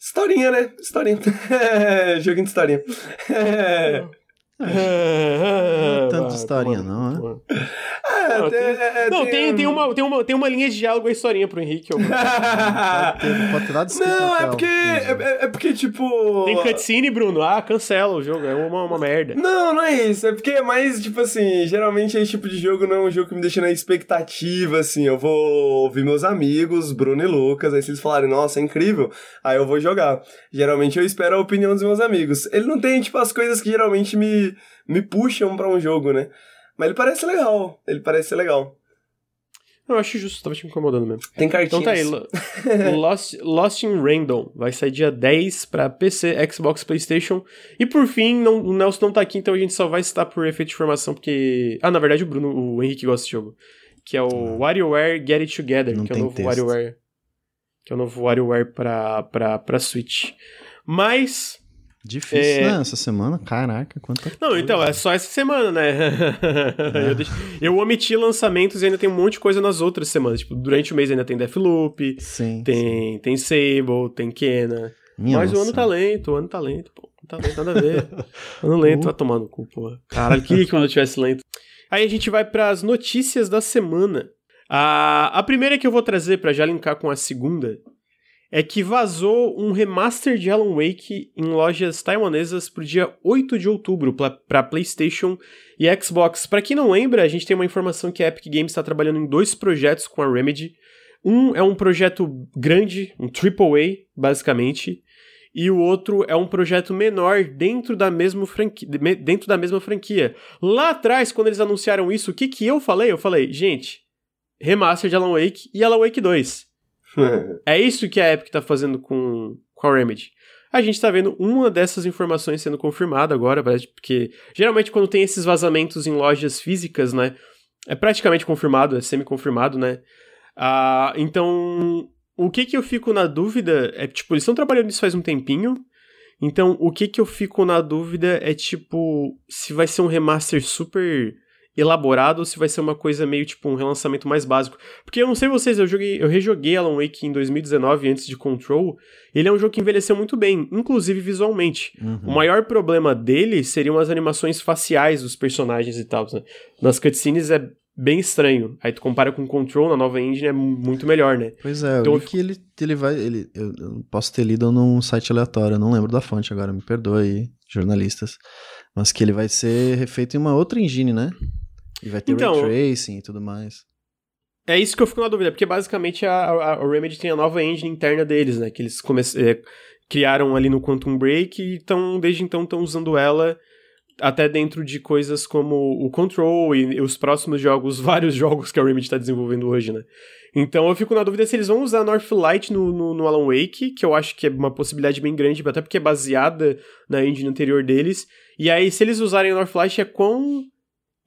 Historinha, né? Historinha. Joguinho de historinha. Não é tanto Ah, historinha, não, né? É, Não, tem- tem- é, Não, tem, tem, uma, tem, uma, tem uma linha de diálogo a historinha pro Henrique. ô. Pode ter, pode ter escrito Não, é porque. É, é- é porque, tipo. Tem cutscene, Bruno. Ah, cancela o jogo. É uma, uma merda. Não, não é isso. É porque é mais, tipo assim, geralmente esse tipo de jogo não é um jogo que me deixa na expectativa, assim. Eu vou ouvir meus amigos, Bruno e Lucas, aí se eles falarem, nossa, é incrível, aí eu vou jogar. Geralmente eu espero a opinião dos meus amigos. Ele não tem, tipo, as coisas que geralmente me, me puxam pra um jogo, né? Mas ele parece legal. Ele parece ser legal. Eu acho justo, tava te incomodando mesmo. Tem cartinhas. Então tá aí, Lo- Lost, Lost in Random vai sair dia 10 pra PC, Xbox, Playstation. E por fim, não, o Nelson não tá aqui, então a gente só vai citar por efeito de informação, porque... Ah, na verdade o Bruno, o Henrique gosta desse jogo. Que é o WarioWare Get It Together, Não que é o novo texto. WarioWare. Que é o novo WarioWare pra, pra, pra Switch. Mas... Difícil, é... né? Essa semana, caraca, quanta Não, coisa. então, é só essa semana, né? É. eu, deixo... eu, omiti lançamentos e ainda tem um monte de coisa nas outras semanas. Tipo, durante o mês ainda tem Deathloop, sim, tem, sim. tem Sable, tem Kena. Minha Mas nossa. o ano tá lento, o ano tá lento, pô. Não tá lento, nada a ver. ano lento, uh. vai tomar no cu, pô. Caralho, que quando eu tivesse lento. Aí a gente vai para as notícias da semana. A, a primeira que eu vou trazer para já linkar com a segunda é que vazou um remaster de Alan Wake em lojas taiwanesas pro dia 8 de outubro para PlayStation e Xbox. Para quem não lembra, a gente tem uma informação que a Epic Games está trabalhando em dois projetos com a Remedy. Um é um projeto grande, um AAA, basicamente, e o outro é um projeto menor dentro da mesma franquia. Dentro da mesma franquia. Lá atrás, quando eles anunciaram isso, o que, que eu falei? Eu falei, gente, remaster de Alan Wake e Alan Wake 2 é isso que a Epic tá fazendo com, com a Remedy. A gente tá vendo uma dessas informações sendo confirmada agora, porque geralmente quando tem esses vazamentos em lojas físicas, né, é praticamente confirmado, é semi-confirmado, né? Ah, então, o que que eu fico na dúvida é, tipo, eles estão trabalhando nisso faz um tempinho, então o que que eu fico na dúvida é, tipo, se vai ser um remaster super elaborado ou se vai ser uma coisa meio tipo um relançamento mais básico. Porque eu não sei vocês, eu joguei, eu rejoguei Alan Wake em 2019 antes de Control. Ele é um jogo que envelheceu muito bem, inclusive visualmente. Uhum. O maior problema dele seriam as animações faciais dos personagens e tal. Né? Nas cutscenes é bem estranho. Aí tu compara com Control na nova engine é muito melhor, né? Pois é, então, eu que ele, ele vai. Ele, eu, eu posso ter lido num site aleatório, eu não lembro da fonte agora, me perdoe aí, jornalistas. Mas que ele vai ser refeito em uma outra engine, né? E vai ter então, ray tracing e tudo mais. É isso que eu fico na dúvida, porque basicamente a, a, a Remedy tem a nova engine interna deles, né? Que eles é, criaram ali no Quantum Break e tão, desde então estão usando ela até dentro de coisas como o Control e, e os próximos jogos, vários jogos que a Remedy está desenvolvendo hoje, né? Então eu fico na dúvida se eles vão usar Northlight no, no, no, Alan Wake, que eu acho que é uma possibilidade bem grande, até porque é baseada na engine anterior deles. E aí, se eles usarem Northlight, é quão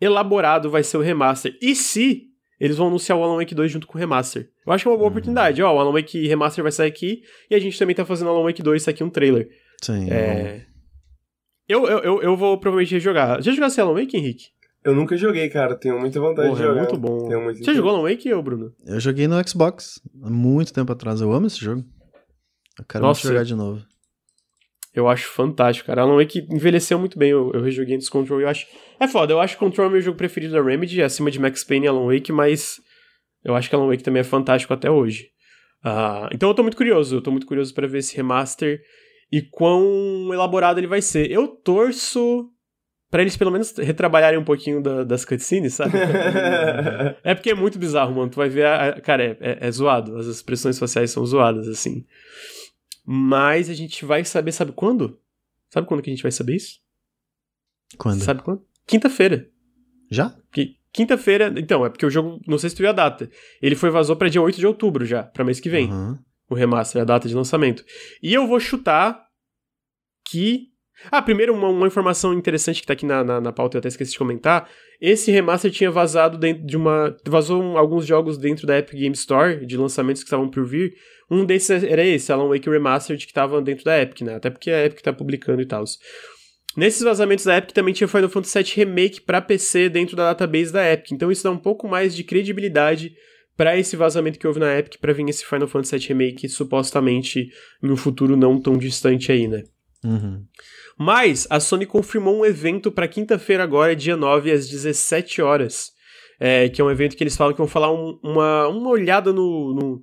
elaborado vai ser o remaster. E se eles vão anunciar o Alan Wake 2 junto com o remaster? Eu acho que é uma boa uhum. oportunidade. Ó, o Alan Wake Remaster vai sair aqui e a gente também tá fazendo o Alan Wake 2, isso aqui é um trailer. Sim. É... Eu, eu, eu, eu vou provavelmente rejogar. Já jogasse Alan Wake, Henrique? Eu nunca joguei, cara. Tenho muita vontade Porra, de é jogar. É muito bom. Tenho muito Você jogou Alan Wake, ou Bruno? Eu joguei no Xbox há muito tempo atrás. Eu amo esse jogo. Eu quero Nossa, jogar de novo. Eu acho fantástico, cara. Alan Wake envelheceu muito bem. Eu, eu rejoguei antes Control e eu acho. É foda, eu acho Control é meu jogo preferido da Remedy, acima de Max Payne e Alan Wake, mas eu acho que Alan Wake também é fantástico até hoje. Uh, então eu tô muito curioso, eu tô muito curioso para ver esse remaster e quão elaborado ele vai ser. Eu torço para eles pelo menos retrabalharem um pouquinho da, das cutscenes, sabe? é porque é muito bizarro, mano. Tu vai ver, a, a, cara, é, é, é zoado. As expressões faciais são zoadas, assim. Mas a gente vai saber, sabe quando? Sabe quando que a gente vai saber isso? Quando? Sabe quando? Quinta-feira. Já? Quinta-feira, então, é porque o jogo, não sei se tu viu a data. Ele foi vazou para dia 8 de outubro já, para mês que vem. Uhum. O remaster, a data de lançamento. E eu vou chutar que ah, primeiro, uma, uma, informação interessante que tá aqui na, na, na, pauta, eu até esqueci de comentar. Esse remaster tinha vazado dentro de uma. Vazou um, alguns jogos dentro da Epic Game Store, de lançamentos que estavam por vir. Um desses era esse, Alan Wake Remastered, que tava dentro da Epic, né? Até porque a Epic tá publicando e tal. Nesses vazamentos da Epic também tinha Final Fantasy VII Remake para PC dentro da database da Epic. Então isso dá um pouco mais de credibilidade para esse vazamento que houve na Epic para vir esse Final Fantasy VII Remake supostamente em um futuro não tão distante aí, né? Uhum. Mas a Sony confirmou um evento para quinta-feira agora, dia 9, às 17 horas. É, que é um evento que eles falam que vão falar um, uma, uma olhada no, no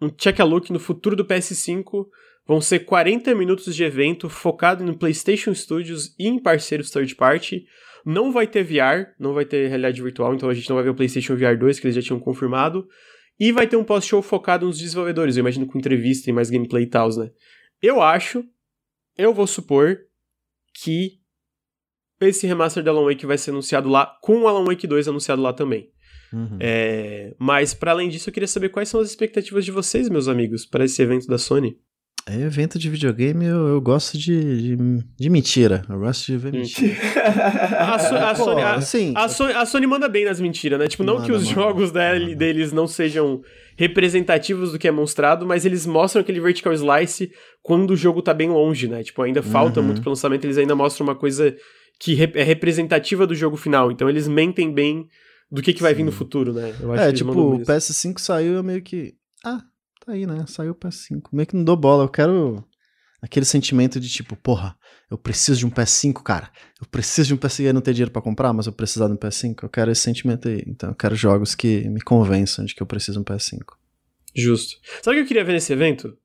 um check-a-look no futuro do PS5. Vão ser 40 minutos de evento focado no PlayStation Studios e em parceiros third party. Não vai ter VR, não vai ter realidade virtual, então a gente não vai ver o PlayStation VR 2, que eles já tinham confirmado. E vai ter um pós-show focado nos desenvolvedores, eu imagino com entrevista e mais gameplay e tal, né? Eu acho, eu vou supor que esse remaster de Alan Wake vai ser anunciado lá, com o Alan Wake 2 anunciado lá também. Uhum. É, mas, para além disso, eu queria saber quais são as expectativas de vocês, meus amigos, para esse evento da Sony. É, evento de videogame eu, eu gosto de, de, de, mentira. Eu gosto de ver mentira. a, so, a, Pô, Sony, a, assim, a, Sony, a, Sony, manda bem nas mentiras, né? Tipo, não que os jogos manda. deles não sejam representativos do que é mostrado, mas eles mostram aquele vertical slice quando o jogo tá bem longe, né? Tipo, ainda falta uhum. muito pro lançamento, eles ainda mostram uma coisa que é representativa do jogo final. Então eles mentem bem do que, que vai Sim. vir no futuro, né? é, tipo, o PS5 saiu eu meio que. Ah, tá aí, né? Saiu o PS5. Meio que não dou bola. Eu quero aquele sentimento de tipo, porra, eu preciso de um PS5, cara. Eu preciso de um PS5 e não ter dinheiro para comprar, mas eu precisar de um PS5. Eu quero esse sentimento aí. Então eu quero jogos que me convençam de que eu preciso de um PS5. Justo. Sabe o que eu queria ver nesse evento?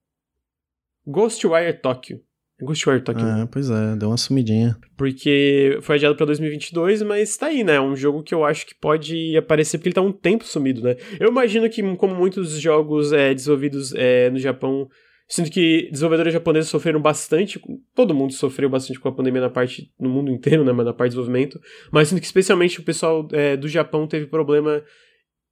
Ghostwire Tokyo. Ghostwire Tokyo. Ah, pois é, deu uma sumidinha. Porque foi adiado pra 2022, mas tá aí, né? É um jogo que eu acho que pode aparecer porque ele tá um tempo sumido, né? Eu imagino que, como muitos jogos é, desenvolvidos é, no Japão, sinto que desenvolvedores japoneses sofreram bastante, todo mundo sofreu bastante com a pandemia na parte, no mundo inteiro, né? Mas na parte de desenvolvimento. Mas sinto que especialmente o pessoal é, do Japão teve problema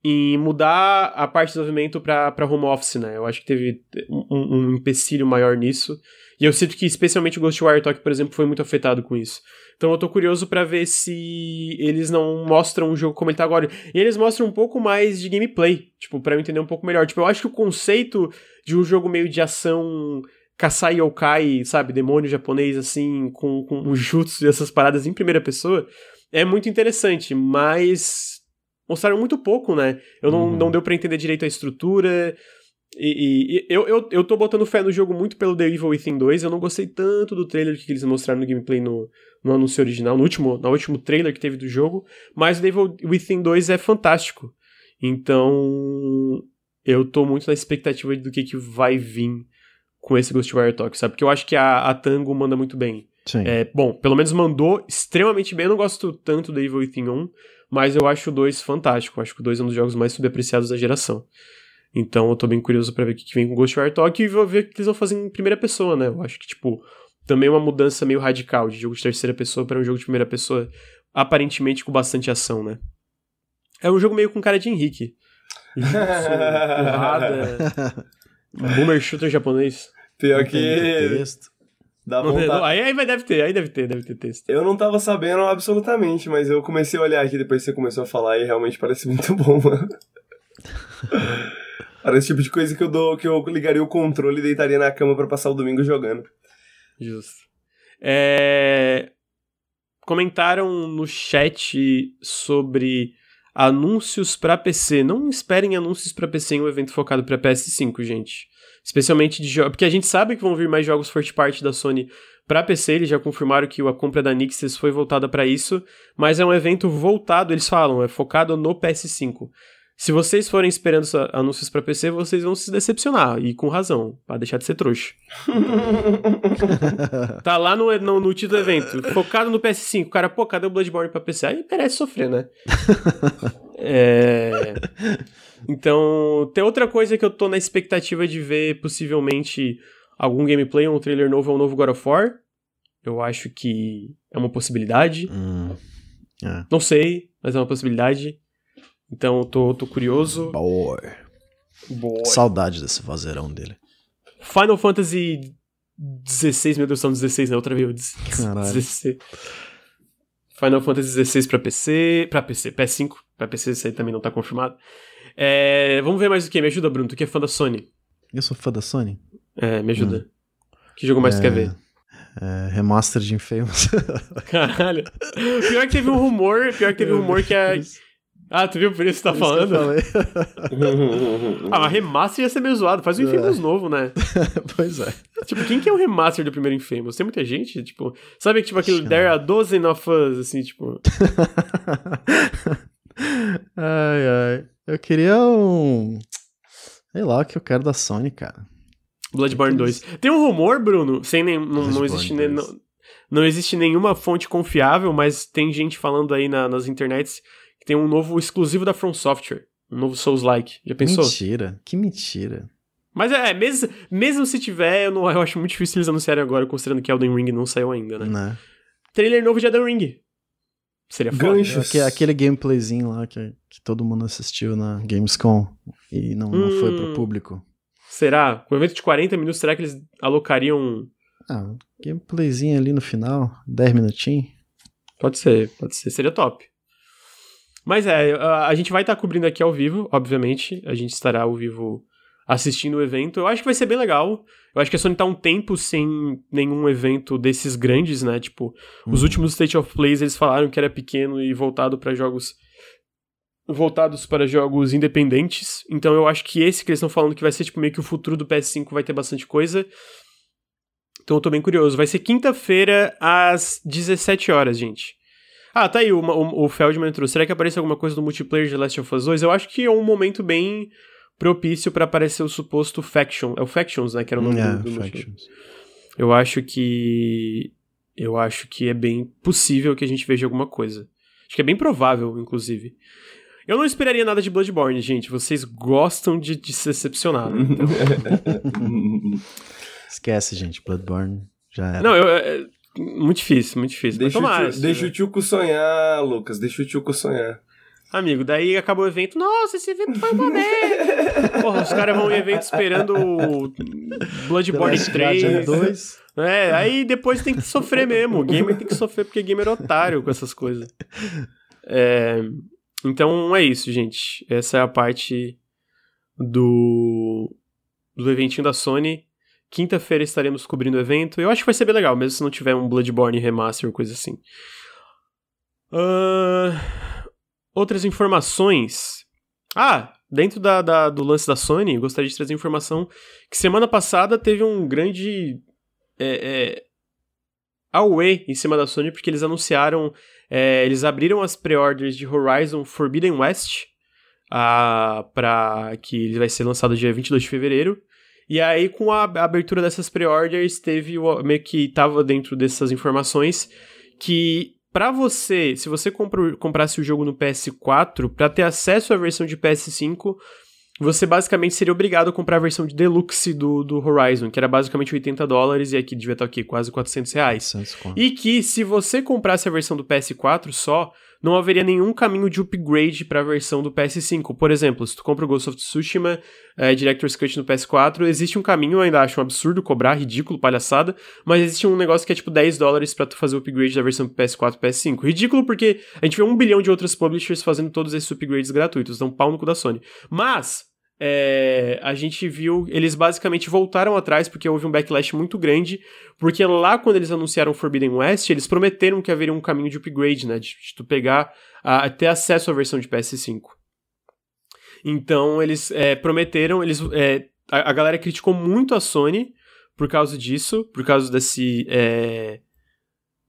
em mudar a parte de desenvolvimento para home office, né? Eu acho que teve um, um empecilho maior nisso. E eu sinto que especialmente o Ghostwire Tokyo, por exemplo, foi muito afetado com isso. Então eu tô curioso para ver se eles não mostram o jogo como ele tá agora. E eles mostram um pouco mais de gameplay, tipo, para eu entender um pouco melhor. Tipo, eu acho que o conceito de um jogo meio de ação Kasai Yokai, sabe, demônio japonês assim, com, com o jutsu e essas paradas em primeira pessoa, é muito interessante, mas mostraram muito pouco, né? Eu não, uhum. não deu para entender direito a estrutura, e, e, eu, eu, eu tô botando fé no jogo muito pelo The Evil Within 2. Eu não gostei tanto do trailer que eles mostraram no gameplay no, no anúncio original, no último, no último trailer que teve do jogo. Mas o The Evil Within 2 é fantástico. Então, eu tô muito na expectativa do que, que vai vir com esse Ghostwire Tokyo, sabe? Porque eu acho que a, a Tango manda muito bem. Sim. É, bom, pelo menos mandou extremamente bem. Eu não gosto tanto do Evil Within 1, mas eu acho o 2 fantástico. Eu acho que o 2 é um dos jogos mais subapreciados da geração. Então eu tô bem curioso para ver o que vem com Ghostwire Tokyo e vou ver o que eles vão fazer em primeira pessoa, né? Eu acho que, tipo, também é uma mudança meio radical de jogo de terceira pessoa para um jogo de primeira pessoa, aparentemente com bastante ação, né? É um jogo meio com cara de Henrique. porrada, boomer shooter japonês. Pior que... Texto. Dá vontade. Não, aí, aí vai, deve ter, aí deve ter, deve ter texto. Eu não tava sabendo absolutamente, mas eu comecei a olhar aqui depois que você começou a falar e realmente parece muito bom, mano. Era esse tipo de coisa que eu dou, que eu ligaria o controle e deitaria na cama para passar o domingo jogando. Justo. É... Comentaram no chat sobre anúncios para PC. Não esperem anúncios para PC em um evento focado para PS5, gente. Especialmente de jogos. Porque a gente sabe que vão vir mais jogos first party da Sony para PC. Eles já confirmaram que a compra da Nixis foi voltada para isso. Mas é um evento voltado, eles falam, é focado no PS5. Se vocês forem esperando anúncios para PC, vocês vão se decepcionar, e com razão, para deixar de ser trouxa. tá lá no, no, no, título do evento, focado no PS5. Cara, pô, cadê o Bloodborne pra PC? Aí merece sofrer, né? é... Então, tem outra coisa que eu tô na expectativa de ver, possivelmente, algum gameplay, um trailer novo ou um novo God of War. Eu acho que é uma possibilidade. Hum, é. Não sei, mas é uma possibilidade. Então tô, tô curioso. Boy. Boy. Saudade desse vozeirão dele. Final Fantasy 16, meu Deus, são 16, né? Outra vez. Caralho. 16. Final Fantasy 16 pra PC. Pra PC, PS5. Pra PC, isso aí também não tá confirmado. É, vamos ver mais o que? Me ajuda, Bruno. Tu que é fã da Sony. Eu sou fã da Sony? É, me ajuda. Hum. Que jogo mais é... tu quer ver? É, remaster de Infamous. Caralho. Pior que teve um rumor, pior que teve um rumor que a, ah, tu viu por isso que tá por falando? Isso ah, mas remaster ia ser meio zoado. Faz um é. Infamous novo, né? pois é. Tipo, quem que é o remaster do primeiro Infamous? Tem muita gente, tipo... Sabe, tipo, aquele Chama. There are a dozen of us, assim, tipo... ai, ai. Eu queria um... Sei lá o que eu quero da Sony, cara. Bloodborne 2. Tem um rumor, Bruno, sem nem... Não, não existe nem... Não, não existe nenhuma fonte confiável, mas tem gente falando aí na, nas internets tem um novo exclusivo da From Software. Um novo Souls-like. Já pensou? Mentira. Que mentira. Mas é, mesmo, mesmo se tiver, eu, não, eu acho muito difícil eles anunciarem agora, considerando que Elden Ring não saiu ainda, né? Não. Trailer novo de Elden Ring. Seria foda. Aquele, aquele gameplayzinho lá que, que todo mundo assistiu na Gamescom e não, não foi pro hum. público. Será? Com um evento de 40 minutos, será que eles alocariam. Ah, gameplayzinho ali no final, 10 minutinhos. Pode ser, pode ser. Seria top. Mas é, a, a gente vai estar tá cobrindo aqui ao vivo, obviamente. A gente estará ao vivo assistindo o evento. Eu acho que vai ser bem legal. Eu acho que a Sony tá um tempo sem nenhum evento desses grandes, né? Tipo, uhum. os últimos State of Plays eles falaram que era pequeno e voltado para jogos voltados para jogos independentes. Então eu acho que esse que eles estão falando que vai ser tipo meio que o futuro do PS5 vai ter bastante coisa. Então eu tô bem curioso. Vai ser quinta-feira às 17 horas, gente. Ah, tá aí, o, o, o Feldman entrou. Será que aparece alguma coisa do multiplayer de Last of Us 2? Eu acho que é um momento bem propício para aparecer o suposto Faction. É o Factions, né? Que era o nome yeah, do, do Factions. Eu acho que. Eu acho que é bem possível que a gente veja alguma coisa. Acho que é bem provável, inclusive. Eu não esperaria nada de Bloodborne, gente. Vocês gostam de, de se decepcionar, né? Então... Esquece, gente. Bloodborne já era. Não, eu, é, muito difícil, muito difícil. Deixa, tomara, o, tio, deixa o Tchuco sonhar, Lucas. Deixa o Tchuco sonhar. Amigo, daí acabou o evento. Nossa, esse evento foi uma merda. Porra, os caras vão em evento esperando Bloodborne 3. 2. É, aí depois tem que sofrer mesmo. O gamer tem que sofrer porque gamer é otário com essas coisas. É, então é isso, gente. Essa é a parte do, do eventinho da Sony. Quinta-feira estaremos cobrindo o evento. Eu acho que vai ser bem legal, mesmo se não tiver um Bloodborne remaster ou coisa assim. Uh, outras informações. Ah, dentro da, da, do lance da Sony, gostaria de trazer informação que semana passada teve um grande é, é, away em cima da Sony, porque eles anunciaram, é, eles abriram as pre-orders de Horizon Forbidden West, uh, para que ele vai ser lançado dia 22 de fevereiro. E aí, com a abertura dessas pre-orders, teve meio que tava dentro dessas informações que para você, se você compra, comprasse o jogo no PS4, para ter acesso à versão de PS5, você basicamente seria obrigado a comprar a versão de Deluxe do, do Horizon, que era basicamente 80 dólares, e aqui devia estar aqui, quase 400 reais. E que se você comprasse a versão do PS4 só, não haveria nenhum caminho de upgrade para a versão do PS5. Por exemplo, se tu compra o Ghost of Tsushima é, Director's Cut no PS4, existe um caminho, eu ainda acho um absurdo cobrar, ridículo, palhaçada, mas existe um negócio que é tipo 10 dólares para tu fazer o upgrade da versão PS4 e PS5. Ridículo porque a gente vê um bilhão de outros publishers fazendo todos esses upgrades gratuitos, então pau no cu da Sony. Mas, é, a gente viu, eles basicamente voltaram atrás porque houve um backlash muito grande, porque lá quando eles anunciaram Forbidden West, eles prometeram que haveria um caminho de upgrade, né, de, de tu pegar, a, ter acesso à versão de PS5. Então eles é, prometeram, eles, é, a, a, galera criticou muito a Sony por causa disso, por causa desse é,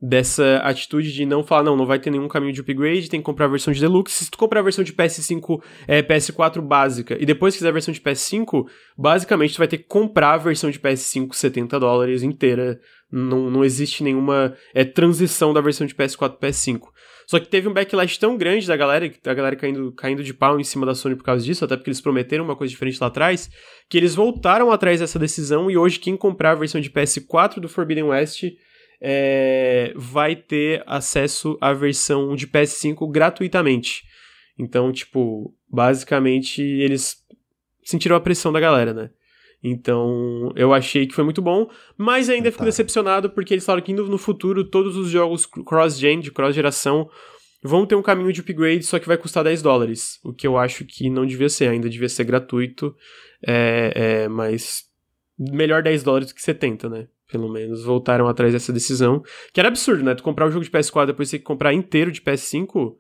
dessa atitude de não falar, não, não vai ter nenhum caminho de upgrade, tem que comprar a versão de Deluxe. Se tu comprar a versão de PS5, é, PS4 básica, e depois quiser a versão de PS5, basicamente tu vai ter que comprar a versão de PS5 70 dólares inteira. Não, não existe nenhuma é, transição da versão de PS4 para PS5. Só que teve um backlash tão grande da galera, a galera caindo, caindo de pau em cima da Sony por causa disso, até porque eles prometeram uma coisa diferente lá atrás, que eles voltaram atrás dessa decisão e hoje quem comprar a versão de PS4 do Forbidden West é, vai ter acesso à versão de PS5 gratuitamente. Então, tipo, basicamente eles sentiram a pressão da galera, né? Então, eu achei que foi muito bom, mas ainda fico decepcionado porque eles falaram que indo no futuro todos os jogos cross-gen, de cross-geração, vão ter um caminho de upgrade, só que vai custar 10 dólares. O que eu acho que não devia ser, ainda devia ser gratuito, é, é, mas melhor 10 dólares do que 70, né? Pelo menos, voltaram atrás dessa decisão. Que era absurdo, né? Tu comprar o jogo de PS4 depois ter que comprar inteiro de PS5.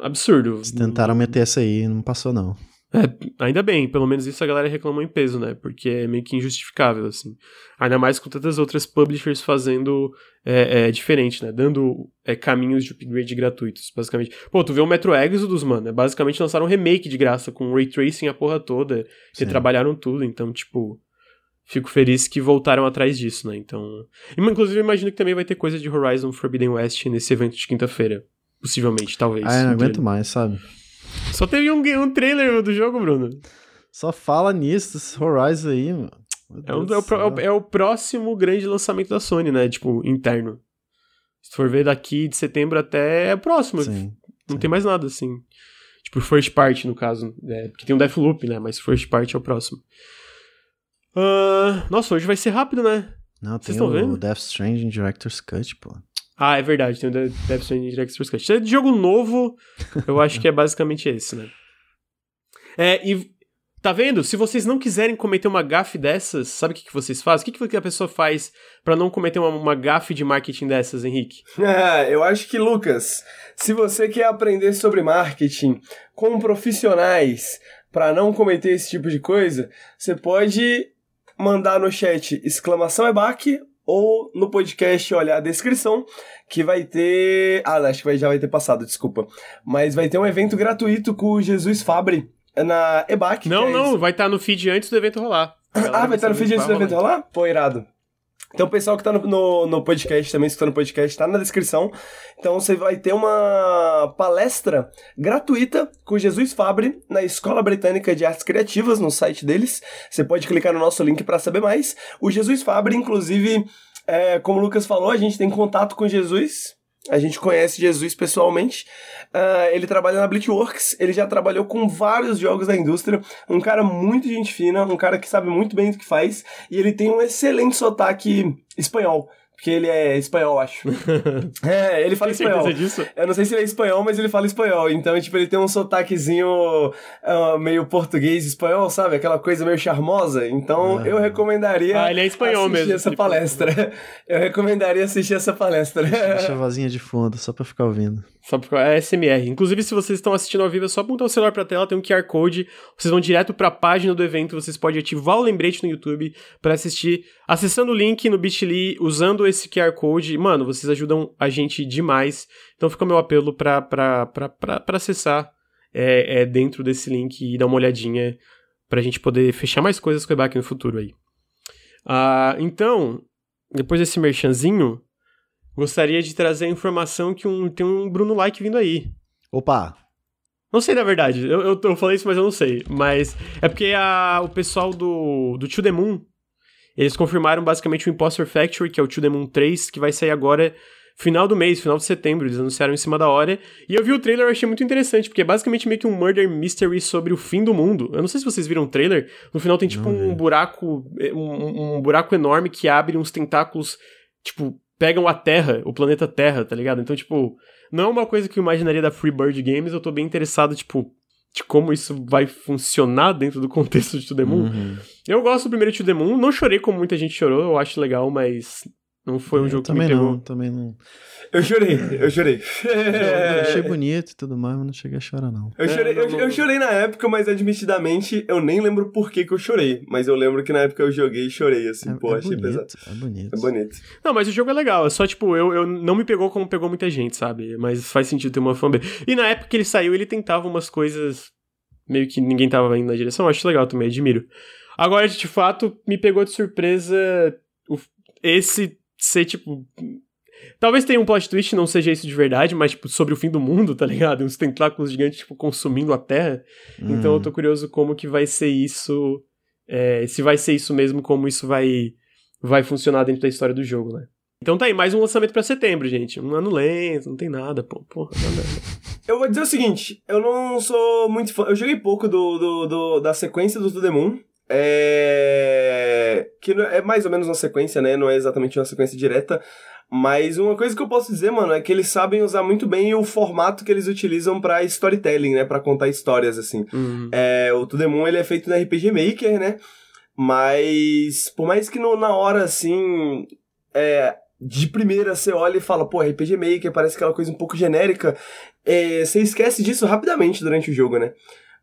Absurdo. Eles tentaram meter essa aí não passou, não. É, ainda bem, pelo menos isso a galera reclamou em peso, né? Porque é meio que injustificável, assim. Ainda mais com tantas outras publishers fazendo é, é diferente, né? Dando é, caminhos de upgrade gratuitos, basicamente. Pô, tu vê o Metro Exodus, mano, é basicamente lançaram um remake de graça, com ray tracing a porra toda, que trabalharam tudo, então, tipo fico feliz que voltaram atrás disso, né? Então. Inclusive, imagino que também vai ter coisa de Horizon Forbidden West nesse evento de quinta-feira. Possivelmente, talvez. Ah, eu não aguento mais, sabe? Só teve um, um trailer do jogo, Bruno. Só fala nisso, esse Horizon aí, mano. É, um, é, o, é, o, próximo grande lançamento da Sony, né? Tipo, interno. Se for ver daqui de setembro até é o próximo. Sim, não sim. tem mais nada, assim. Tipo, first party, no caso. É, porque tem um Deathloop, né? Mas first party é o próximo. Uh, nossa, hoje vai ser rápido, né? Não, tem o vendo? Death Stranding Director's Cut, pô. Ah, é verdade, tem o Death Stranding Director's Cut. Se é de jogo novo, eu acho que é basicamente esse, né? É, e Tá vendo? Se vocês não quiserem cometer uma gafe dessas, sabe o que, que vocês fazem? O que, que a pessoa faz para não cometer uma, uma gafe de marketing dessas, Henrique? É, eu acho que, Lucas, se você quer aprender sobre marketing com profissionais para não cometer esse tipo de coisa, você pode mandar no chat exclamação EBAC ou no podcast olhar a descrição, que vai ter. Ah, acho que já vai ter passado, desculpa. Mas vai ter um evento gratuito com o Jesus Fabre na EBAC. Não, é não, vai estar tá no feed antes do evento rolar. Ah, vai estar tá no feed antes do evento rolar? Pô, irado. Então, o pessoal que tá no, no, no, podcast também, escutando o podcast, tá na descrição. Então, você vai ter uma palestra gratuita com Jesus Fabre na Escola Britânica de Artes Criativas, no site deles. Você pode clicar no nosso link para saber mais. O Jesus Fabre, inclusive, é, como o Lucas falou, a gente tem contato com Jesus a gente conhece Jesus pessoalmente. Uh, ele trabalha na Bleachworks, ele já trabalhou com vários jogos da indústria. Um cara muito gente fina, um cara que sabe muito bem o que faz. E ele tem um excelente sotaque espanhol. Porque ele é espanhol, acho. é, ele fala espanhol. Disso? Eu não sei se ele é espanhol, mas ele fala espanhol. Então, tipo, ele tem um sotaquezinho uh, meio português espanhol, sabe? Aquela coisa meio charmosa. Então, ah. eu recomendaria. Ah, ele é espanhol assistir mesmo. essa tipo... palestra. eu recomendaria assisir essa palestra. Deixa a vozinha de fundo, só pra ficar ouvindo. Só porque é SMR. Inclusive, se vocês estão assistindo ao vivo, é só apontar o celular pra tela, tem um QR Code. Vocês vão direto pra página do evento. Vocês podem ativar o lembrete no YouTube para assistir. Acessando o link no Bitly, usando esse QR Code. Mano, vocês ajudam a gente demais. Então fica o meu apelo pra, pra, pra, pra, pra acessar é, é, dentro desse link e dar uma olhadinha pra gente poder fechar mais coisas com o EBAC no futuro aí. Ah, então, depois desse merchanzinho, gostaria de trazer a informação que um, tem um Bruno Like vindo aí. Opa! Não sei, na verdade. Eu, eu, eu falei isso, mas eu não sei. Mas é porque a, o pessoal do, do To The Moon, eles confirmaram basicamente o Imposter Factory, que é o To The Moon 3, que vai sair agora final do mês, final de setembro. Eles anunciaram em cima da hora. E eu vi o trailer e achei muito interessante, porque é basicamente meio que um murder mystery sobre o fim do mundo. Eu não sei se vocês viram o trailer. No final tem tipo não, um buraco, um, um buraco enorme que abre uns tentáculos, tipo, pegam a Terra, o planeta Terra, tá ligado? Então, tipo, não é uma coisa que eu imaginaria da Freebird Games, eu tô bem interessado, tipo, de como isso vai funcionar dentro do contexto de To The Moon. Uhum. Eu gosto do primeiro To The Moon, não chorei como muita gente chorou, eu acho legal, mas não foi um jogo que me pegou. Não, também não. Eu chorei, eu chorei. Eu achei bonito e tudo mais, mas não cheguei a chorar, não. Eu chorei, eu, eu, chorei na época, mas admitidamente eu nem lembro por que, que eu chorei. Mas eu lembro que na época eu joguei e chorei, assim, é, pô, é achei bonito, pesado. É bonito. É bonito. Não, mas o jogo é legal, é só, tipo, eu, eu não me pegou como pegou muita gente, sabe? Mas faz sentido ter uma fanbase. E na época que ele saiu, ele tentava umas coisas meio que ninguém tava indo na direção, eu acho legal também, admiro. Agora, de fato, me pegou de surpresa esse ser, tipo, Talvez tenha um plot twist, não seja isso de verdade, mas, tipo, sobre o fim do mundo, tá ligado? Uns tentáculos gigantes, tipo, consumindo a Terra. Hum. Então eu tô curioso como que vai ser isso. É, se vai ser isso mesmo, como isso vai, vai funcionar dentro da história do jogo, né? Então tá aí, mais um lançamento para setembro, gente. Um ano lento, não tem nada, pô. Porra, nada. Eu vou dizer o seguinte, eu não sou muito fã. Eu joguei pouco do, do, do da sequência do The Moon. É... Que é mais ou menos uma sequência, né? Não é exatamente uma sequência direta. Mas uma coisa que eu posso dizer, mano, é que eles sabem usar muito bem o formato que eles utilizam para storytelling, né? para contar histórias, assim. Uhum. É, o To The Moon, ele é feito no RPG Maker, né? Mas, por mais que no, na hora, assim, é, de primeira você olha e fala, pô, RPG Maker parece aquela coisa um pouco genérica, é, você esquece disso rapidamente durante o jogo, né?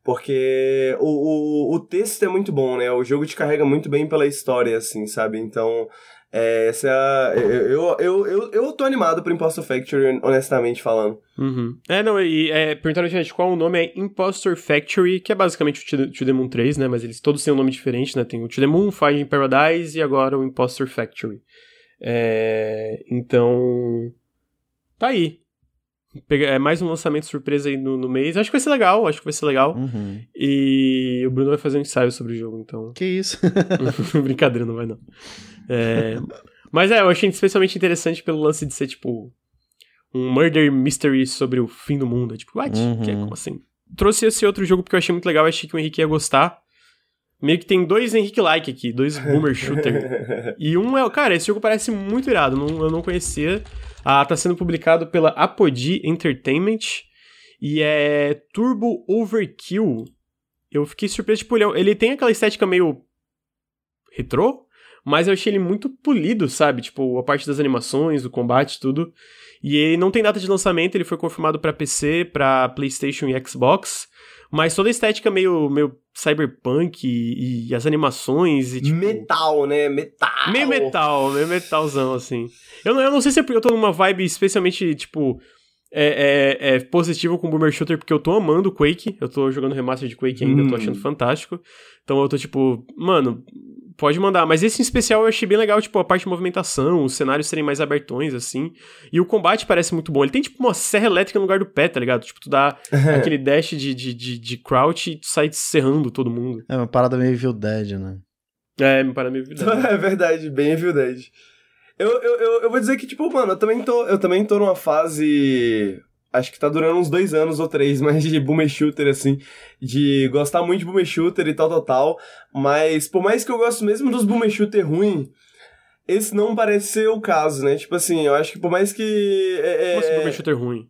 Porque o, o, o texto é muito bom, né? O jogo te carrega muito bem pela história, assim, sabe? Então, é, essa é a, eu, eu, eu, eu tô animado pro Impostor Factory, honestamente falando. Uhum. É, não, e é, perguntaram gente qual o nome é Impostor Factory, que é basicamente o To The Moon 3, né? Mas eles todos têm um nome diferente, né? Tem o To The Moon, Paradise e agora o Impostor Factory. É, então. Tá aí. É mais um lançamento surpresa aí no, no, mês. Acho que vai ser legal, acho que vai ser legal. Uhum. E o Bruno vai fazer um ensaio sobre o jogo, então. Que isso? Brincadeira, não vai não. É... Mas é, eu achei especialmente interessante pelo lance de ser, tipo, um murder mystery sobre o fim do mundo. Tipo, what? Uhum. Que é como assim? Trouxe esse outro jogo porque eu achei muito legal, achei que o Henrique ia gostar. Meio que tem dois Henrique Like aqui, dois Boomer Shooter. e um é. Cara, esse jogo parece muito irado, não, eu não conhecia. Ah, tá sendo publicado pela Apogee Entertainment. E é Turbo Overkill. Eu fiquei surpreso, tipo, ele tem aquela estética meio retrô, mas eu achei ele muito polido, sabe? Tipo, a parte das animações, do combate, tudo. E ele não tem data de lançamento, ele foi confirmado para PC, para PlayStation e Xbox. Mas toda a estética meio, meio cyberpunk e, e as animações e tipo... Metal, né? Metal! Meio metal, meio metalzão, assim. Eu não, eu não sei se é eu tô numa vibe especialmente, tipo... É, é, é, positivo com Boomer Shooter porque eu tô amando Quake. Eu tô jogando remaster de Quake ainda, hum. eu tô hum. achando fantástico. Então eu tô tipo, mano, Pode mandar, mas esse em especial eu achei bem legal, tipo, a parte de movimentação, os cenários serem mais abertões, assim. E o combate parece muito bom. Ele tem, tipo, uma serra elétrica no lugar do pé, tá ligado? Tipo, tu dá aquele dash de, de, de, de, crouch e tu sai serrando todo mundo. É uma parada meio Evil Dead, né? É, uma parada meio Evil Dead. é verdade, bem Evil Dead. Eu, eu, eu, eu vou dizer que, tipo, mano, eu também tô, eu também tô numa fase acho que tá durando uns dois anos ou três, mas de boomer shooter, assim, de gostar muito de boomer shooter e tal, tal, tal, mas por mais que eu gosto mesmo dos boomer shooter ruim, esse não parece ser o caso, né? Tipo assim, eu acho que por mais que... É, Como assim boomer shooter ruim?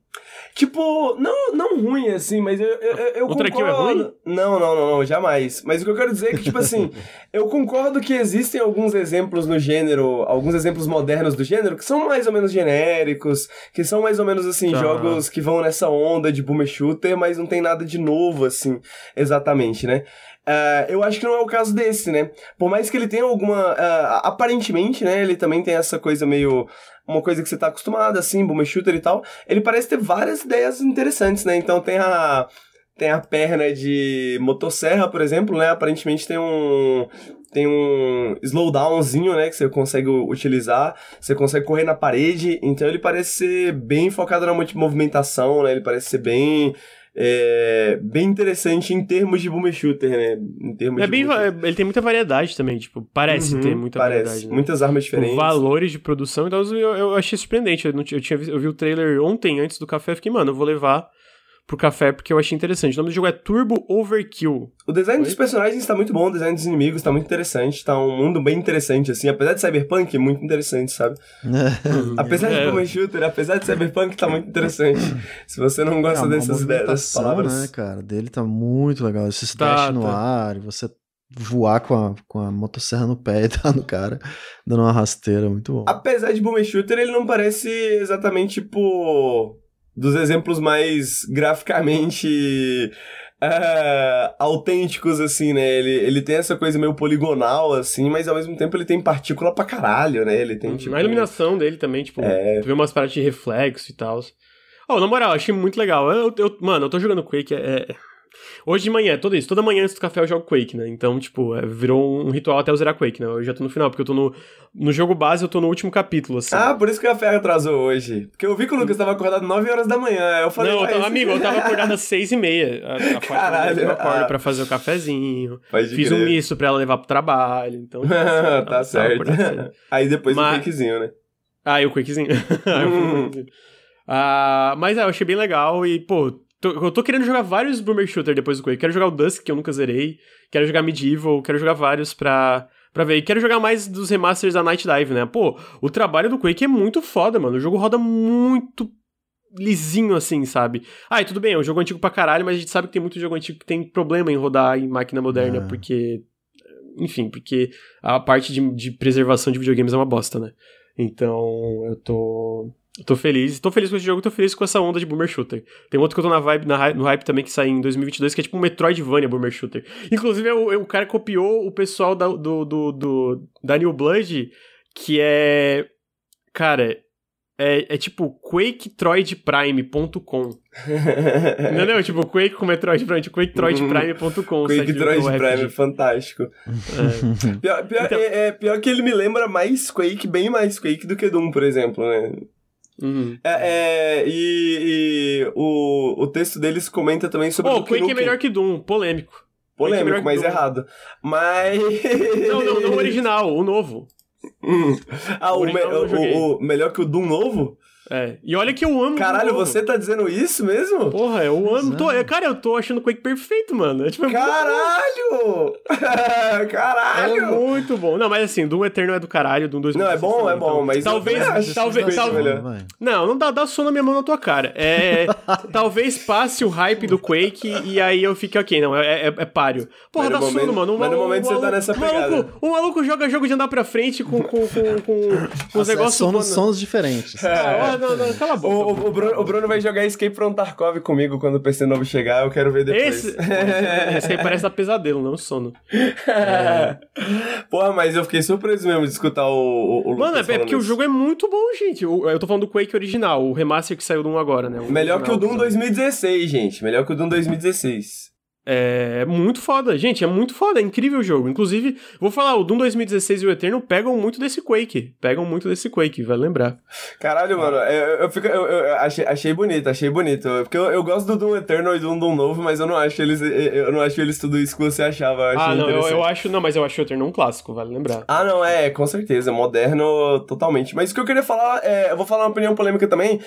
Tipo, não, não ruim, assim, mas eu, eu, eu o concordo... é ruim? Não, não, não, não, jamais. Mas o que eu quero dizer é que, tipo assim, eu concordo que existem alguns exemplos no gênero, alguns exemplos modernos do gênero, que são mais ou menos genéricos, que são mais ou menos, assim, tá. jogos que vão nessa onda de boomer shooter, mas não tem nada de novo, assim, exatamente, né? Uh, eu acho que não é o caso desse, né? Por mais que ele tenha alguma. Uh, aparentemente, né? Ele também tem essa coisa meio uma coisa que você tá acostumado, assim, boomer shooter e tal, ele parece ter várias ideias interessantes, né? Então tem a tem a perna de motosserra, por exemplo, né? Aparentemente tem um tem um slowdownzinho, né, que você consegue utilizar, você consegue correr na parede, então ele parece ser bem focado na movimentação, né? Ele parece ser bem é, bem interessante em termos de boomer shooter, né? Em termos é bem, ele tem muita variedade também, tipo, parece uhum, ter muita parece. variedade. Né? Muitas armas diferentes. valores de produção, então eu, eu achei surpreendente. Eu, não, eu, tinha, eu vi o trailer ontem, antes do café, fiquei, mano, eu vou levar pro café porque eu achei interessante. O nome do jogo é Turbo Overkill. O design Oi? dos personagens está muito bom, o design dos inimigos está muito interessante, tá um mundo bem interessante, assim, apesar de Cyberpunk, é muito interessante, sabe? apesar é. de como shooter, apesar de Cyberpunk, tá muito interessante. Se você não gosta é, dessas ideias, dessas palavras... né, cara, dele tá muito legal, esse tá, dash no tá. ar, e você voar com a, com a motosserra no pé e tá no cara, dando uma rasteira, muito bom. Apesar de Boomer Shooter, ele não parece exatamente, tipo dos exemplos mais graficamente uh, autênticos, assim, né? Ele, ele tem essa coisa meio poligonal, assim, mas ao mesmo tempo ele tem partícula pra caralho, né? Ele tem, tipo... A iluminação dele também, tipo, é... tu vê umas partes de reflexo e tal. Oh, na moral, achei muito legal. Eu, eu, mano, eu tô jogando Quake, é, é Hoje de manhã, tudo isso. Toda manhã antes do café eu jogo Quake, né? Então, tipo, é, virou um ritual até eu zerar Quake, né? Eu já tô no final, porque eu tô no. No jogo base, eu tô no último capítulo, assim. Ah, por isso que o café atrasou hoje. Porque eu vi que o Lucas tava acordado 9 horas da manhã. Eu falei, Não, eu tava, amigo, eu tava acordado às 6 e meia. A, a Caralho. Eu acordo ah. pra fazer o cafezinho. Fiz crer. um misto pra ela levar pro trabalho. Então, tipo, assim, tá certo. Aí depois Mas... o Quakezinho, né? Ah, e o Quakezinho. hum. ah, mas é, eu achei bem legal e, pô, Tô, eu tô querendo jogar vários Boomer Shooter depois do Quake. Quero jogar o Dusk, que eu nunca zerei. Quero jogar Medieval, quero jogar vários pra, pra ver. E quero jogar mais dos remasters da Night Dive, né? Pô, o trabalho do Quake é muito foda, mano. O jogo roda muito lisinho assim, sabe? Ah, e tudo bem, é um jogo antigo pra caralho, mas a gente sabe que tem muito jogo antigo que tem problema em rodar em máquina moderna, é. porque. Enfim, porque a parte de, de preservação de videogames é uma bosta, né? Então, eu tô. Tô feliz. Tô feliz com esse jogo, tô feliz com essa onda de Boomer Shooter. Tem outro que eu tô na vibe, na, no hype também, que sai em 2022, que é tipo um Metroidvania Boomer Shooter. Inclusive, o, o cara copiou o pessoal da, do, do, do, da New Blood, que é... Cara, é, é tipo quaketroidprime.com. não, não, tipo Quake com Metroid Prime, tipo quaketroidprime.com. Quake Troid Prime, é fantástico. É. Pior, pior, então... é, é, pior que ele me lembra mais Quake, bem mais Quake do que Doom, por exemplo, né? Uhum. É, é, e, e o, o texto deles comenta também sobre. Oh, o Quake é melhor que Doom, polêmico. Polêmico, é mas errado. Mas. Não, não, não o original, o novo. Hum. Ah, o, o, me, o, o, melhor que o Doom novo? É. E olha que eu amo. Caralho, você tá dizendo isso mesmo? Porra, eu amo. Tô, cara, eu tô achando o Quake perfeito, mano. É, tipo, é caralho! caralho! É muito bom. Não, mas assim, Doom Eterno é do caralho, Doom 2 Não, é bom, é bom, então, mas. Talvez. Talvez. talvez não, não dá, dá sono na minha mão na tua cara. É. talvez passe o hype do Quake e aí eu fique ok. Não, é, é, é páreo. Porra, dá momento, sono, mano. mas no momento você tá nessa pegada. Maluco, o maluco joga jogo de andar pra frente com, com, com, com, com os negócios. Sons, sons diferentes. É. não, não, cala a boca. O, o, o, Bruno, o Bruno vai jogar Escape from Tarkov comigo quando o PC novo chegar, eu quero ver depois. Esse, esse aí parece da pesadelo, não sono. É. Porra, mas eu fiquei surpreso mesmo de escutar o, o, Mano, é, é porque isso. o jogo é muito bom, gente. Eu tô falando do Quake original, o remaster que saiu do 1 agora, né? Melhor que o Doom 2016, gente. Melhor que o Doom 2016. É muito foda, gente, é muito foda, é incrível o jogo. Inclusive, vou falar, o Doom 2016 e o Eterno pegam muito desse Quake. Pegam muito desse Quake, vai lembrar. Caralho, mano, eu, eu, fico, eu, eu achei, achei bonito, achei bonito. Porque eu, gosto do Doom Eterno e do Doom Novo, mas eu não acho eles. Eu não acho eles tudo isso que você achava. ah, não, eu, eu, acho, não, mas eu acho o Eterno um clássico, vale lembrar. Ah, não, é, com certeza, moderno totalmente. Mas o que eu queria falar, é, eu vou falar uma opinião polêmica também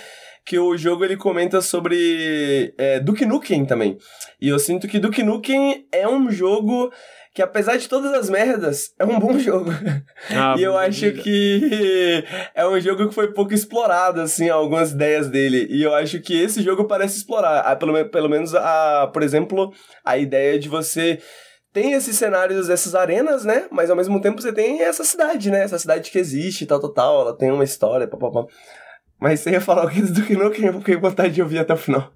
que o jogo ele comenta sobre é, Duke Nukem também. E eu sinto que Duke Nukem é um jogo que apesar de todas as merdas, é um bom jogo. Ah, e eu acho vida. que é um jogo que foi pouco explorado, assim, algumas ideias dele. E eu acho que esse jogo parece explorar, pelo, pelo menos, a, por exemplo, a ideia de você tem esses cenários, essas arenas, né? Mas ao mesmo tempo você tem essa cidade, né? Essa cidade que existe, tal, tal, tal. Ela tem uma história, papapá. Mas você ia falar o que do que não, que eu fiquei com vontade de ouvir até o final.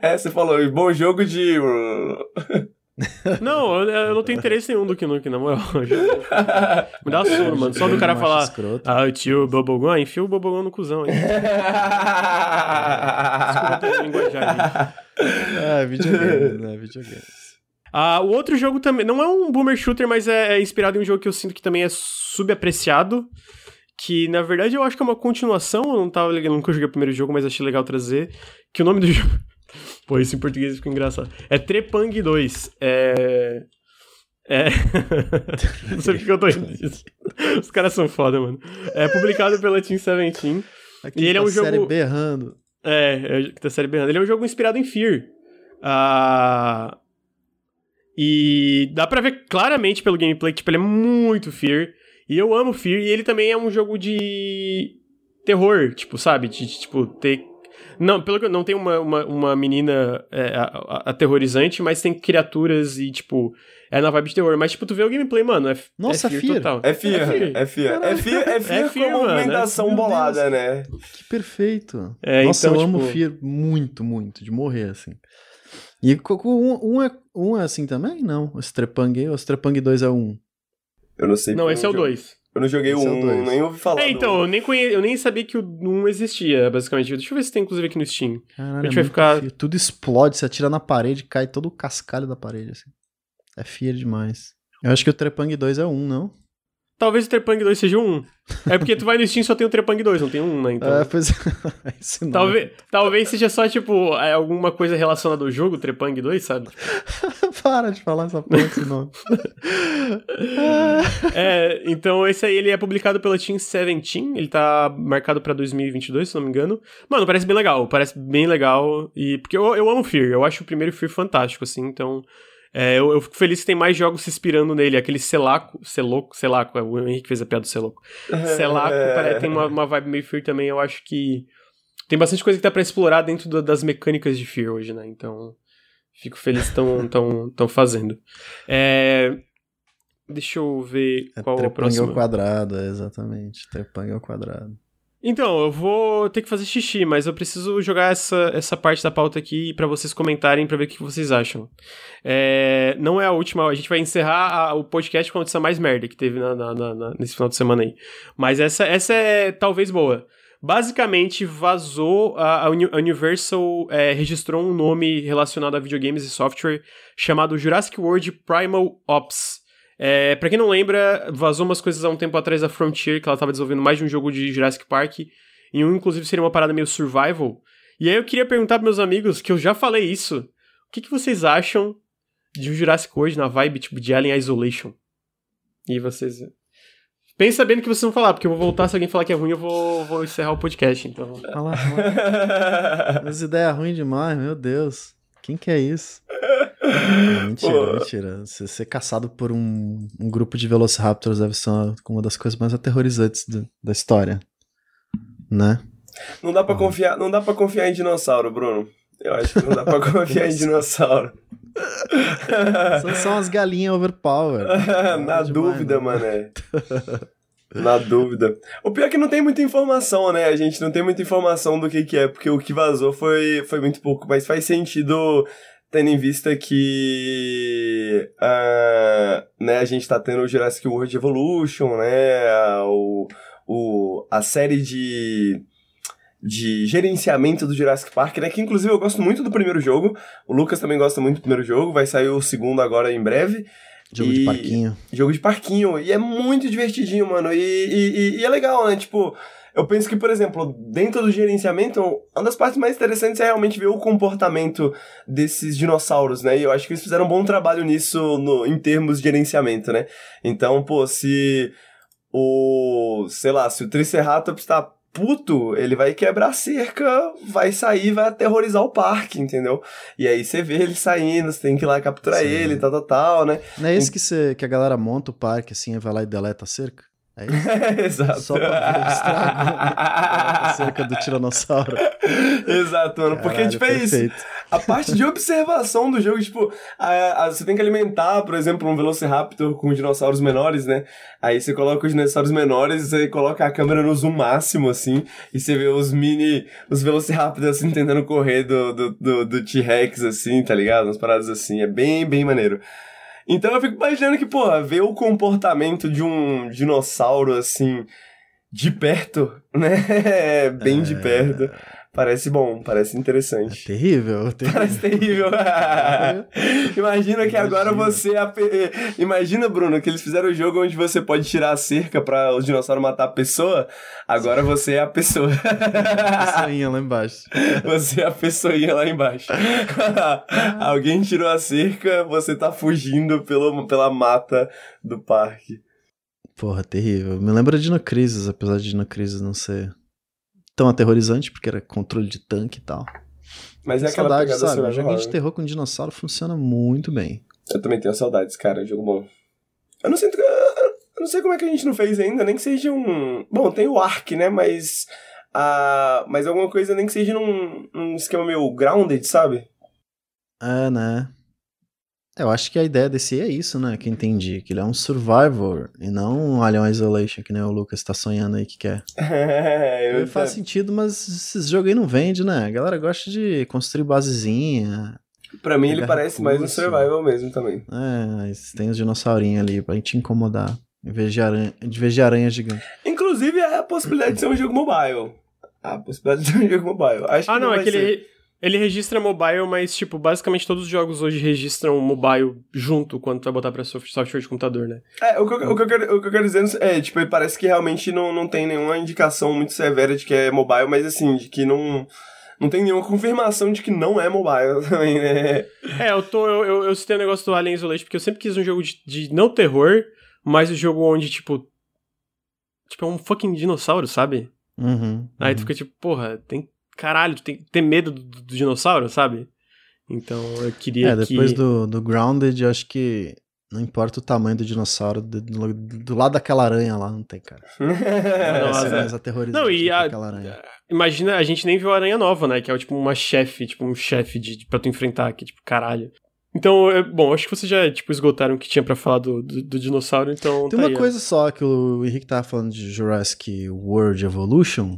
É, você falou, bom jogo de. Não, eu, eu, não tenho interesse nenhum do que Nuke, na moral. Me dá sono, mano. Só do cara falar, escroto. ah, tio Bubblegum, enfia o Bubblegum no cuzão, hein. Desculpa ter linguajar, Ah, videogame, né? Videogame. Ah, o outro jogo também, não é um boomer shooter, mas é, é inspirado em um jogo que eu sinto que também é subapreciado que na verdade eu acho que é uma continuação, eu não tava nunca joguei o primeiro jogo, mas achei legal trazer, que o nome do jogo... Pô, isso em português ficou engraçado. É Trepang 2. É... É... não sei porque eu tô rindo disso. Os caras são foda, mano. É publicado pela Team 17. Aqui e ele é um jogo... série berrando. É, é tá série berrando. Ele é um jogo inspirado em Fear. Ah... E dá pra ver claramente pelo gameplay que tipo, ele é muito Fear. E eu amo Fear, e ele também é um jogo de terror, tipo, sabe? De, de tipo, ter. Não, pelo que não tem uma, uma, uma menina é, aterrorizante, mas tem criaturas e, tipo, é na vibe de terror. Mas, tipo, tu vê o gameplay, mano, é, Nossa, é Fear, Fear. total. É Fear, é Fear. É Fear, é Fear, é Fear, é fear com movimentação bolada, né? Que perfeito. É, Nossa, então, eu tipo... amo Fear muito, muito, de morrer, assim. E um, um, é, um é assim também? Não, o Strepang, o Strepang 2 é um. Eu não sei. Não, esse é o 2. Eu não joguei esse o 1, é nem ouvi falar. É, então, eu, nem conhe... eu nem sabia que o 1 existia, basicamente. Deixa eu ver se tem, inclusive, aqui no Steam. Caralho, a gente é vai ficar. Fio. Tudo explode, você atira na parede, cai todo o cascalho da parede, assim. É feio demais. Eu acho que o Trepang 2 é 1, não? Talvez o Trepang 2 seja um. É porque tu vai no Steam e só tem o Trepang 2, não tem um, né? Então... É, pois é. talvez, talvez seja só, tipo, é, alguma coisa relacionada ao jogo, Trepang 2, sabe? Para de falar essa porra desse nome. é, então esse aí ele é publicado pela Team 17, ele tá marcado pra 2022, se não me engano. Mano, parece bem legal, parece bem legal. E, porque eu, eu amo Fear, eu acho o primeiro Fear fantástico, assim, então... É, eu, eu, fico feliz que tem mais jogos se inspirando nele. Aquele Celaco, Celoco, Celaco, é, o Henrique fez a piada do Celoco. Celaco é. tem uma, uma vibe meio Fear também, eu acho que tem bastante coisa que dá pra explorar dentro do, das mecânicas de Fear hoje, né? Então, fico feliz que estão tão, tão fazendo. É, deixa eu ver é qual é o próximo. ao quadrado, exatamente. Trepang ao quadrado. Então, eu vou ter que fazer xixi, mas eu preciso jogar essa, essa parte da pauta aqui para vocês comentarem para ver o que vocês acham. É, não é a última, a gente vai encerrar a, o podcast com a notícia mais merda que teve na, na, na, nesse final de semana aí. Mas essa, essa é talvez boa. Basicamente, vazou, a, a Universal é, registrou um nome relacionado a videogames e software chamado Jurassic World Primal Ops. É, pra quem não lembra, vazou umas coisas há um tempo atrás da Frontier, que ela tava desenvolvendo mais de um jogo de Jurassic Park, e um, inclusive, seria uma parada meio survival. E aí eu queria perguntar pros meus amigos, que eu já falei isso, o que, que vocês acham de um Jurassic World na vibe, tipo, de Alien Isolation? E vocês... Pensa bem no que vocês vão falar, porque eu vou voltar, se alguém falar que é ruim, eu vou, vou encerrar o podcast, então. Lá. As ideias ruins demais, meu Deus. Quem que é isso? Mentira, Pô. mentira. Você ser caçado por um, um, grupo de Velociraptors deve ser uma, uma das coisas mais aterrorizantes do, da história. Né? Não dá para confiar, não dá para confiar em dinossauro, Bruno. Eu acho que não dá pra confiar em dinossauro. São só umas galinhas overpower. Na dúvida, demais, mané. Na dúvida. O pior é que não tem muita informação, né? A gente não tem muita informação do que, que é, porque o que vazou foi, foi muito pouco, mas faz sentido tendo em vista que uh, né, a gente tá tendo o Jurassic World Evolution, né? O, o, a série de de gerenciamento do Jurassic Park, né? Que inclusive eu gosto muito do primeiro jogo. O Lucas também gosta muito do primeiro jogo. Vai sair o segundo agora em breve. Jogo e... de parquinho. Jogo de parquinho. E é muito divertidinho, mano. E, e, e, é legal, né? Tipo, eu penso que, por exemplo, dentro do gerenciamento, uma das partes mais interessantes é realmente ver o comportamento desses dinossauros, né? E eu acho que eles fizeram um bom trabalho nisso no, em termos de gerenciamento, né? Então, pô, se o. sei lá, se o Triceratops tá puto, ele vai quebrar a cerca, vai sair, vai aterrorizar o parque, entendeu? E aí você vê ele saindo, você tem que ir lá capturar Sim. ele, tal, tal, tal, né? Não é isso que, você, que a galera monta o parque assim, vai lá e deleta a cerca? É isso? Exato. Só pra ver o estrago acerca do tiranossauro. Exato, mano. Porque, Caralho, tipo, é perfeito. isso. A parte de observação do jogo, tipo, a, a, você tem que alimentar, por exemplo, um Velociraptor com dinossauros menores, né? Aí você coloca os dinossauros menores, você coloca a câmera no zoom máximo, assim, e você vê os mini, os Velociraptors, assim, tentando correr do, do, do, do T-Rex, assim, tá ligado? Umas paradas assim. É bem, bem maneiro. Então eu fico imaginando que, pô, ver o comportamento de um dinossauro assim de perto, né? Bem é... de perto. Parece bom, parece interessante. É terrível, terrível. Parece terrível. Imagina que agora você. Imagina, Bruno, que eles fizeram o jogo onde você pode tirar a cerca para o dinossauro matar a pessoa. Agora você é a pessoa. a pessoinha lá embaixo. Você é a pessoinha lá embaixo. Alguém tirou a cerca, você tá fugindo pelo, pela mata do parque. Porra, terrível. Me lembra de Dinocrisis, apesar de Dinocrisis não ser tão aterrorizante, porque era controle de tanque e tal. Mas é aquela saudade, pegada sabe? Joguinho de terror com dinossauro funciona muito bem. Eu também tenho saudades, cara, jogo bom. Eu não sinto eu não sei como é que a gente não fez ainda, nem que seja um. Bom, tem o Ark, né? Mas. Uh, mas alguma coisa nem que seja num, num esquema meio grounded, sabe? É, né? Eu acho que a ideia desse é isso, né? Que entendi. Que ele é um survivor e não um Alien Isolation, que nem o Lucas tá sonhando aí que quer. É, eu faz sentido, mas esses jogos aí não vende, né? A galera gosta de construir basezinha. Pra mim ele parece mais um survival mesmo também. É, mas tem os dinossaurinhos ali pra gente incomodar. Em vez de aranha, de vez de aranha gigante. Inclusive é a possibilidade de ser um jogo mobile. A possibilidade de ser um jogo mobile. Acho ah, que não, não é que ele, registra mobile, mas, tipo, basicamente todos os jogos hoje registram mobile junto quando tu vai botar pra software de computador, né? É, o que, eu, o que, eu, quero, o que eu quero dizer é, tipo, parece que realmente não, não tem nenhuma indicação muito severa de que é mobile, mas assim, de que não não tem nenhuma confirmação de que não é mobile também, né? É, eu, tô, eu, eu, eu citei o um negócio do Alien Isolation porque eu sempre quis um jogo de, de não terror, mas um jogo onde, tipo. Tipo, é um fucking dinossauro, sabe? Uhum, Aí uhum. tu fica tipo, porra, tem caralho, tu tem que ter medo do, do dinossauro, sabe? Então eu queria É, depois que... do, do Grounded, eu acho que não importa o tamanho do dinossauro, do, do, do lado daquela aranha lá, não tem, cara. Nossa, é mais aterrorizante não, e a, aquela aranha. Imagina, a gente nem viu a aranha nova, né? Que é tipo uma chefe, tipo um chefe de, de, pra tu enfrentar, que tipo, caralho. Então, é, bom, acho que vocês já, tipo, esgotaram o que tinha para falar do, do, do, dinossauro, então... Tem tá uma aí, coisa ó. só que o Henrique tava falando de Jurassic World Evolution,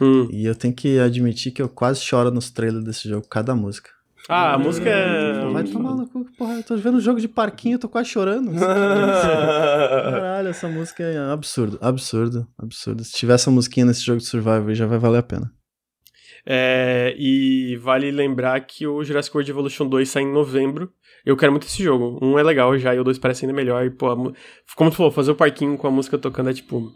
Hum. E eu tenho que admitir que eu quase choro nos trailers desse jogo, cada música. Ah, a música é. Vai tomar no cu, porra. Eu tô vendo um jogo de parquinho, eu tô quase chorando. Caralho, essa música é absurdo, absurdo, absurdo. Se tiver essa musiquinha nesse jogo de Survivor, já vai valer a pena. É, e vale lembrar que o Jurassic World Evolution 2 sai em novembro. Eu quero muito esse jogo. Um é legal já e o dois parece ainda melhor. E, pô, como tu falou, fazer o parquinho com a música tocando é tipo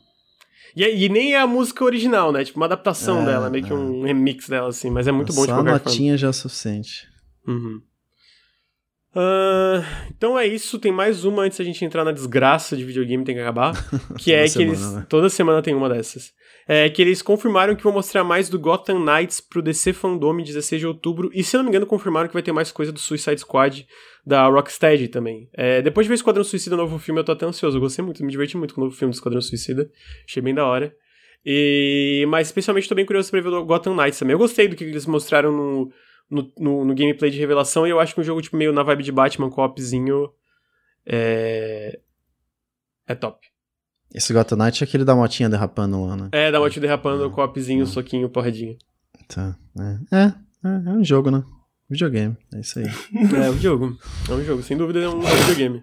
e, e, nem é a música original, né? Tipo, uma adaptação é, dela, meio que um remix dela, assim. Mas é muito bom de qualquer forma. Só a notinha já é suficiente. Uhum. Uh, então é isso, tem mais uma antes da gente entrar na desgraça de videogame tem que acabar, que é que semana, eles né? toda semana tem uma dessas. É que eles confirmaram que vão mostrar mais do Gotham Knights pro DC Fandom 16 de outubro e se não me engano confirmaram que vai ter mais coisa do Suicide Squad da Rocksteady também. É, depois de ver Esquadrão Suicida novo filme, eu tô até ansioso, eu gostei muito, me diverti muito com o novo filme do Esquadrão Suicida, achei bem da hora. E mas especialmente tô bem curioso pra ver o Gotham Knights também. Eu gostei do que eles mostraram no no, no, no, gameplay de revelação, e eu acho que um jogo tipo, meio na vibe de Batman, co-opzinho, é... é top. Esse Gotham Knight é aquele da motinha derrapando lá, né? É, da motinha derrapando, é. co-opzinho, é. soquinho, porradinha. Tá, é. É, é, é um jogo, né? Videogame, é isso aí. é um jogo, é um jogo, sem dúvida é um videogame.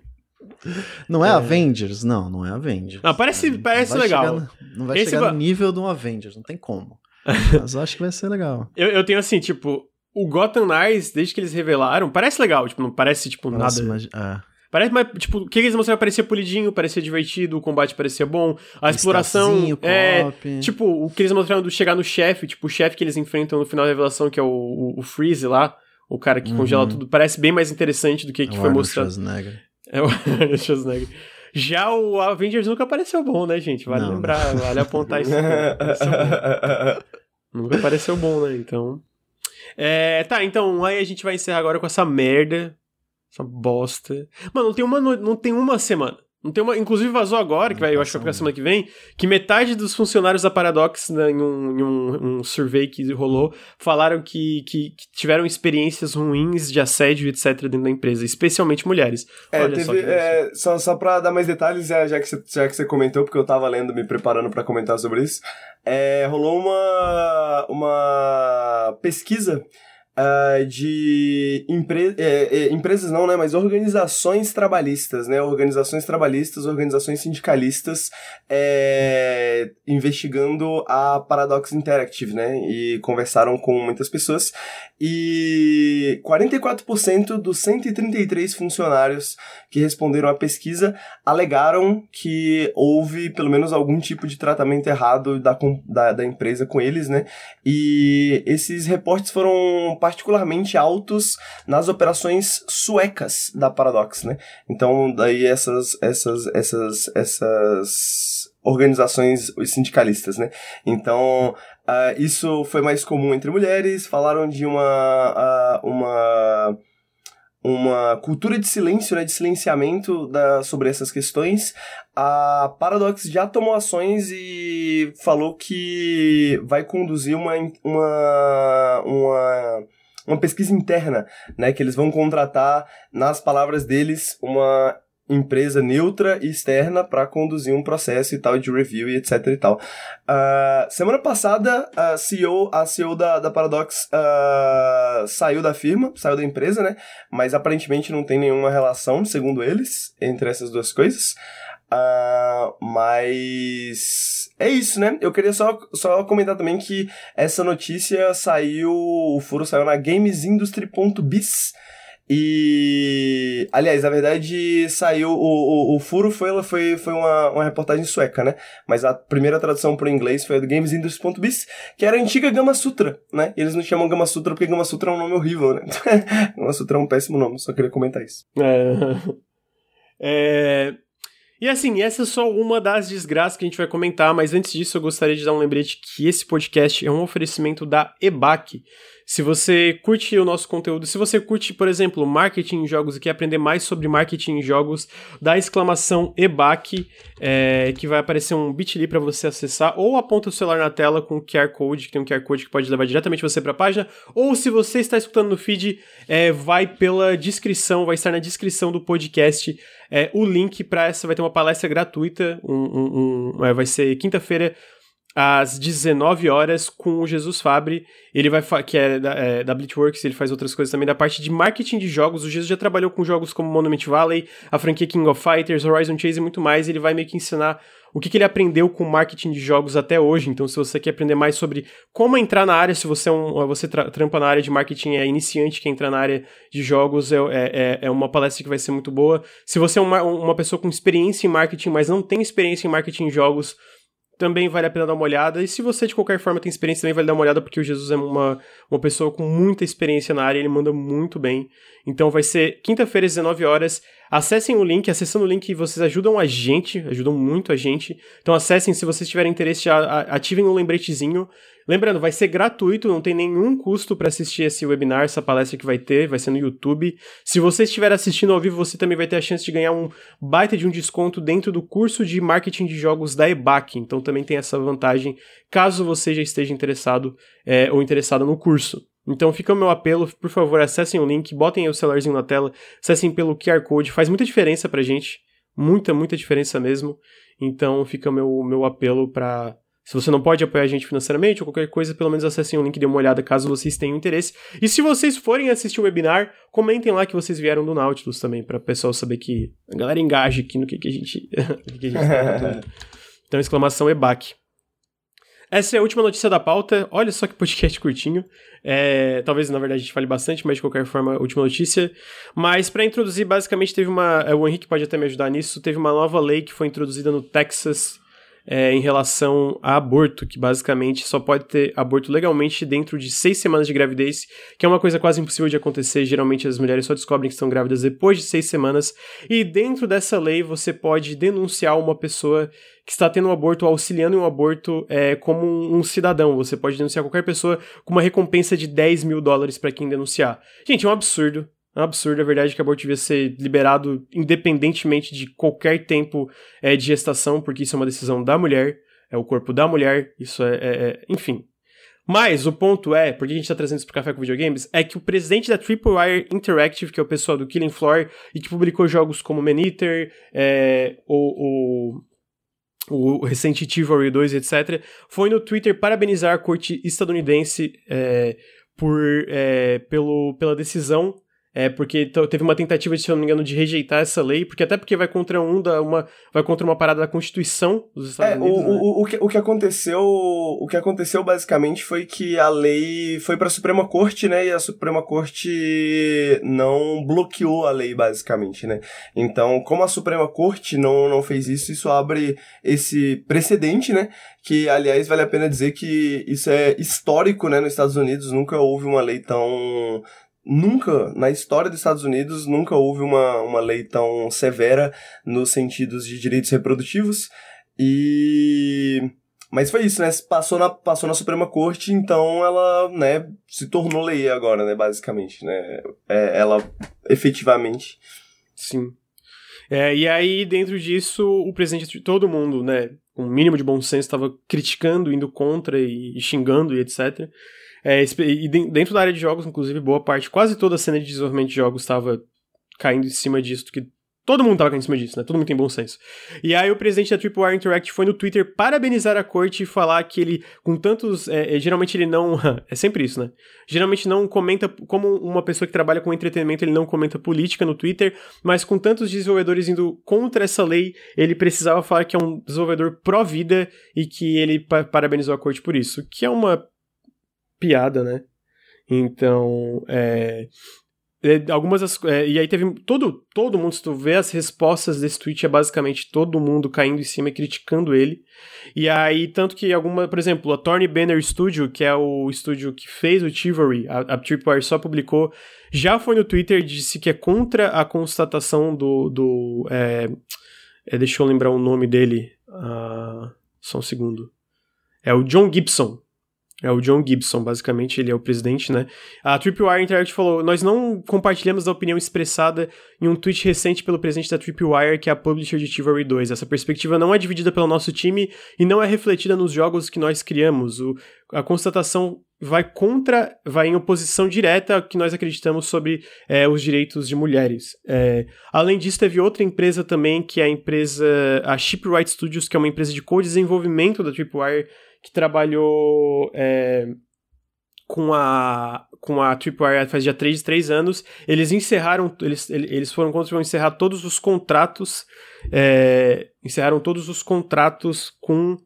Não é, é, Avengers? Não, não é Avengers. Não, parece, parece não legal. No, não vai Esse chegar no nível de um Avengers, não tem como. Mas eu acho que vai ser legal. eu, eu tenho assim, tipo, o Gotham Knights, desde que eles revelaram, parece legal, tipo, não parece, tipo, nada... Mas, é. Parece, mas, tipo, o que eles mostraram parecia polidinho, parecia divertido, o combate parecia bom, a exploração. É. Tipo, o que eles mostraram do chegar no chefe, tipo, o chefe que eles enfrentam no final da revelação, que é o, o, o Freeze lá, o cara que uhum. congela tudo, parece bem mais interessante do que, que é foi mostrado. Schwarzenegger. É o Arnold Schwarzenegger. Já o Avengers nunca apareceu bom, né, gente? Vale não. lembrar, vale apontar isso. nunca apareceu bom, né? Então. É, tá, então aí a gente vai encerrar agora com essa merda. Essa bosta. Mano, não tem uma, não tem uma semana. Não tem uma, inclusive vazou agora, que vai, eu acho que vai ficar semana que vem, que metade dos funcionários da Paradox, né, em, um, em um, um, survey que rolou, falaram que, que, que, tiveram experiências ruins de assédio, etc., dentro da empresa, especialmente mulheres. É, Olha teve, só, é, só, só pra dar mais detalhes, já que, você, já que você comentou, porque eu tava lendo, me preparando para comentar sobre isso, é, rolou uma, uma pesquisa uh, de empre é, é, empresas não, né, mas organizações trabalhistas, né, organizações trabalhistas, organizações sindicalistas é, investigando a Paradox Interactive, né, e conversaram com muitas pessoas e 44% dos 133 funcionários que responderam à pesquisa alegaram que houve pelo menos algum tipo de tratamento errado da, da, da empresa com eles, né? E esses reportes foram particularmente altos nas operações suecas da Paradox, né? Então, daí essas, essas, essas, essas organizações sindicalistas, né? Então, Uh, isso foi mais comum entre mulheres, falaram de uma, uh, uma, uma cultura de silêncio, né, de silenciamento da, sobre essas questões. A Paradox já tomou ações e falou que vai conduzir uma, uma, uma, uma pesquisa interna, né, que eles vão contratar, nas palavras deles, uma empresa neutra e externa para conduzir um processo e tal de review e etc e tal. Uh, semana passada, a CEO, a CEO da, da Paradox uh, saiu da firma, saiu da empresa, né? Mas aparentemente não tem nenhuma relação, segundo eles, entre essas duas coisas. Uh, mas é isso, né? Eu queria só, só comentar também que essa notícia saiu, o furo saiu na gamesindustry.biz, e, aliás, na verdade, saiu. O, o, o furo foi, foi, foi uma, uma reportagem sueca, né? Mas a primeira tradução para o inglês foi a do GamesIndustry.biz, que era a antiga Gama Sutra, né? E eles não chamam Gama Sutra porque Gama Sutra é um nome horrível, né? Gama Sutra é um péssimo nome, só queria comentar isso. É. é... E assim, essa é só uma das desgraças que a gente vai comentar, mas antes disso eu gostaria de dar um lembrete que esse podcast é um oferecimento da EBAC. Se você curte o nosso conteúdo, se você curte, por exemplo, marketing em jogos e quer aprender mais sobre marketing em jogos, dá exclamação EBAC, é, que vai aparecer um bit.ly para você acessar, ou aponta o celular na tela com o QR Code, que tem um QR Code que pode levar diretamente você para a página, ou se você está escutando no feed, é, vai pela descrição, vai estar na descrição do podcast é, o link para essa, vai ter uma palestra gratuita, um, um, um é, vai ser quinta-feira, às 19 horas com o Jesus Fabre. Ele vai que é da, é da Bleachworks, ele faz outras coisas também da parte de marketing de jogos. O Jesus já trabalhou com jogos como Monument Valley, a franquia King of Fighters, Horizon Chase e muito mais. Ele vai meio que ensinar o que, que ele aprendeu com marketing de jogos até hoje. Então, se você quer aprender mais sobre como entrar na área, se você é um, você tra trampa na área de marketing, é iniciante que entrar na área de jogos, é, é, é uma palestra que vai ser muito boa. Se você é uma, uma pessoa com experiência em marketing, mas não tem experiência em marketing de jogos, também vale a pena dar uma olhada. E se você de qualquer forma tem experiência, também vale dar uma olhada, porque o Jesus é uma, uma pessoa com muita experiência na área, ele manda muito bem. Então vai ser quinta-feira às 19 horas. Acessem o link, acessando o link vocês ajudam a gente, ajudam muito a gente. Então acessem, se vocês tiverem interesse, ativem o um lembretezinho. Lembrando, vai ser gratuito, não tem nenhum custo para assistir esse webinar, essa palestra que vai ter, vai ser no YouTube. Se você estiver assistindo ao vivo, você também vai ter a chance de ganhar um baita de um desconto dentro do curso de marketing de jogos da EBAC. Então também tem essa vantagem, caso você já esteja interessado é, ou interessada no curso. Então fica o meu apelo, por favor, acessem o link, botem o celularzinho na tela, acessem pelo QR Code, faz muita diferença pra gente, muita, muita diferença mesmo. Então fica o meu, meu apelo para se você não pode apoiar a gente financeiramente ou qualquer coisa, pelo menos acessem o link e dê uma olhada caso vocês tenham interesse. E se vocês forem assistir o webinar, comentem lá que vocês vieram do Nautilus também, para o pessoal saber que a galera engaje aqui no que, que a gente, que, que a gente tá Então, exclamação EBAC. Essa é a última notícia da pauta. Olha só que podcast curtinho. É, talvez, na verdade, a gente fale bastante, mas de qualquer forma, última notícia. Mas para introduzir, basicamente, teve uma. É, o Henrique pode até me ajudar nisso. Teve uma nova lei que foi introduzida no Texas é, em relação a aborto, que basicamente só pode ter aborto legalmente dentro de seis semanas de gravidez, que é uma coisa quase impossível de acontecer. Geralmente as mulheres só descobrem que estão grávidas depois de seis semanas. E dentro dessa lei você pode denunciar uma pessoa que está tendo um aborto, auxiliando em um aborto é, como um, um, cidadão. Você pode denunciar qualquer pessoa com uma recompensa de 10 mil dólares para quem denunciar. Gente, é um absurdo. É um absurdo, a verdade é que o aborto devia ser liberado independentemente de qualquer tempo é, de gestação, porque isso é uma decisão da mulher, é o corpo da mulher, isso é, é, é enfim. Mas o ponto é, porque a gente está trazendo isso para Café com Videogames, é que o presidente da Tripwire Interactive, que é o pessoal do Killing Floor, e que publicou jogos como Man-Eater, é, o, o, o recente Chivalry 2, etc., foi no Twitter parabenizar a corte estadunidense é, por, é, pelo, pela decisão é porque teve uma tentativa, se eu não me engano, de rejeitar essa lei, porque até porque vai contra um da uma vai contra uma parada da Constituição dos Estados é, Unidos. O, né? o, o, que, o que aconteceu, o que aconteceu basicamente foi que a lei foi para a Suprema Corte, né? E a Suprema Corte não bloqueou a lei basicamente, né? Então, como a Suprema Corte não não fez isso, isso abre esse precedente, né? Que aliás vale a pena dizer que isso é histórico, né? Nos Estados Unidos nunca houve uma lei tão nunca, na história dos Estados Unidos, nunca houve uma, uma lei tão severa nos sentidos de direitos reprodutivos. E. Mas foi isso, né? Passou na, passou na Suprema Corte, então ela, né, se tornou lei agora, né, basicamente, né? É, ela efetivamente. Sim. É, e aí, dentro disso, o presidente, todo mundo, né, com um mínimo de bom senso, estava criticando, indo contra e, e xingando e etc. É, e dentro da área de jogos, inclusive, boa parte, quase toda a cena de desenvolvimento de jogos estava caindo em cima disso, que todo mundo estava caindo em cima disso, né? Todo mundo tem bom senso. E aí o presidente da Triple Interactive foi no Twitter parabenizar a corte e falar que ele, com tantos... É, é geralmente ele não... é sempre isso, né? Geralmente não comenta... Como uma pessoa que trabalha com entretenimento, ele não comenta política no Twitter, mas com tantos desenvolvedores indo contra essa lei, ele precisava falar que é um desenvolvedor pró-vida e que ele parabenizou a corte por isso. Que é uma piada, né? Então, é, é, algumas das, é, e aí teve todo todo mundo se tu vê as respostas desse tweet é basicamente todo mundo caindo em cima e criticando ele. E aí tanto que alguma por exemplo a Thorny Banner Studio que é o estúdio que fez o Chivalry a, a Tripwire só publicou já foi no Twitter disse que é contra a constatação do, do é, é, deixa eu lembrar o nome dele. Uh, só um segundo. É o John Gibson é o John Gibson, basicamente, ele é o presidente, né? A Tripwire Interactive falou: Nós não compartilhamos a opinião expressada em um tweet recente pelo presidente da Tripwire, que é a publisher de Chivalry 2. Essa perspectiva não é dividida pelo nosso time e não é refletida nos jogos que nós criamos. O, a constatação vai contra, vai em oposição direta ao que nós acreditamos sobre é, os direitos de mulheres. É, além disso, teve outra empresa também, que é a empresa, a Shipwright Studios, que é uma empresa de co-desenvolvimento da Tripwire, que trabalhou é, com a com a Tripwire faz já 3, 3 anos. Eles encerraram, eles, eles foram contra vão encerrar todos os contratos, é, encerraram todos os contratos com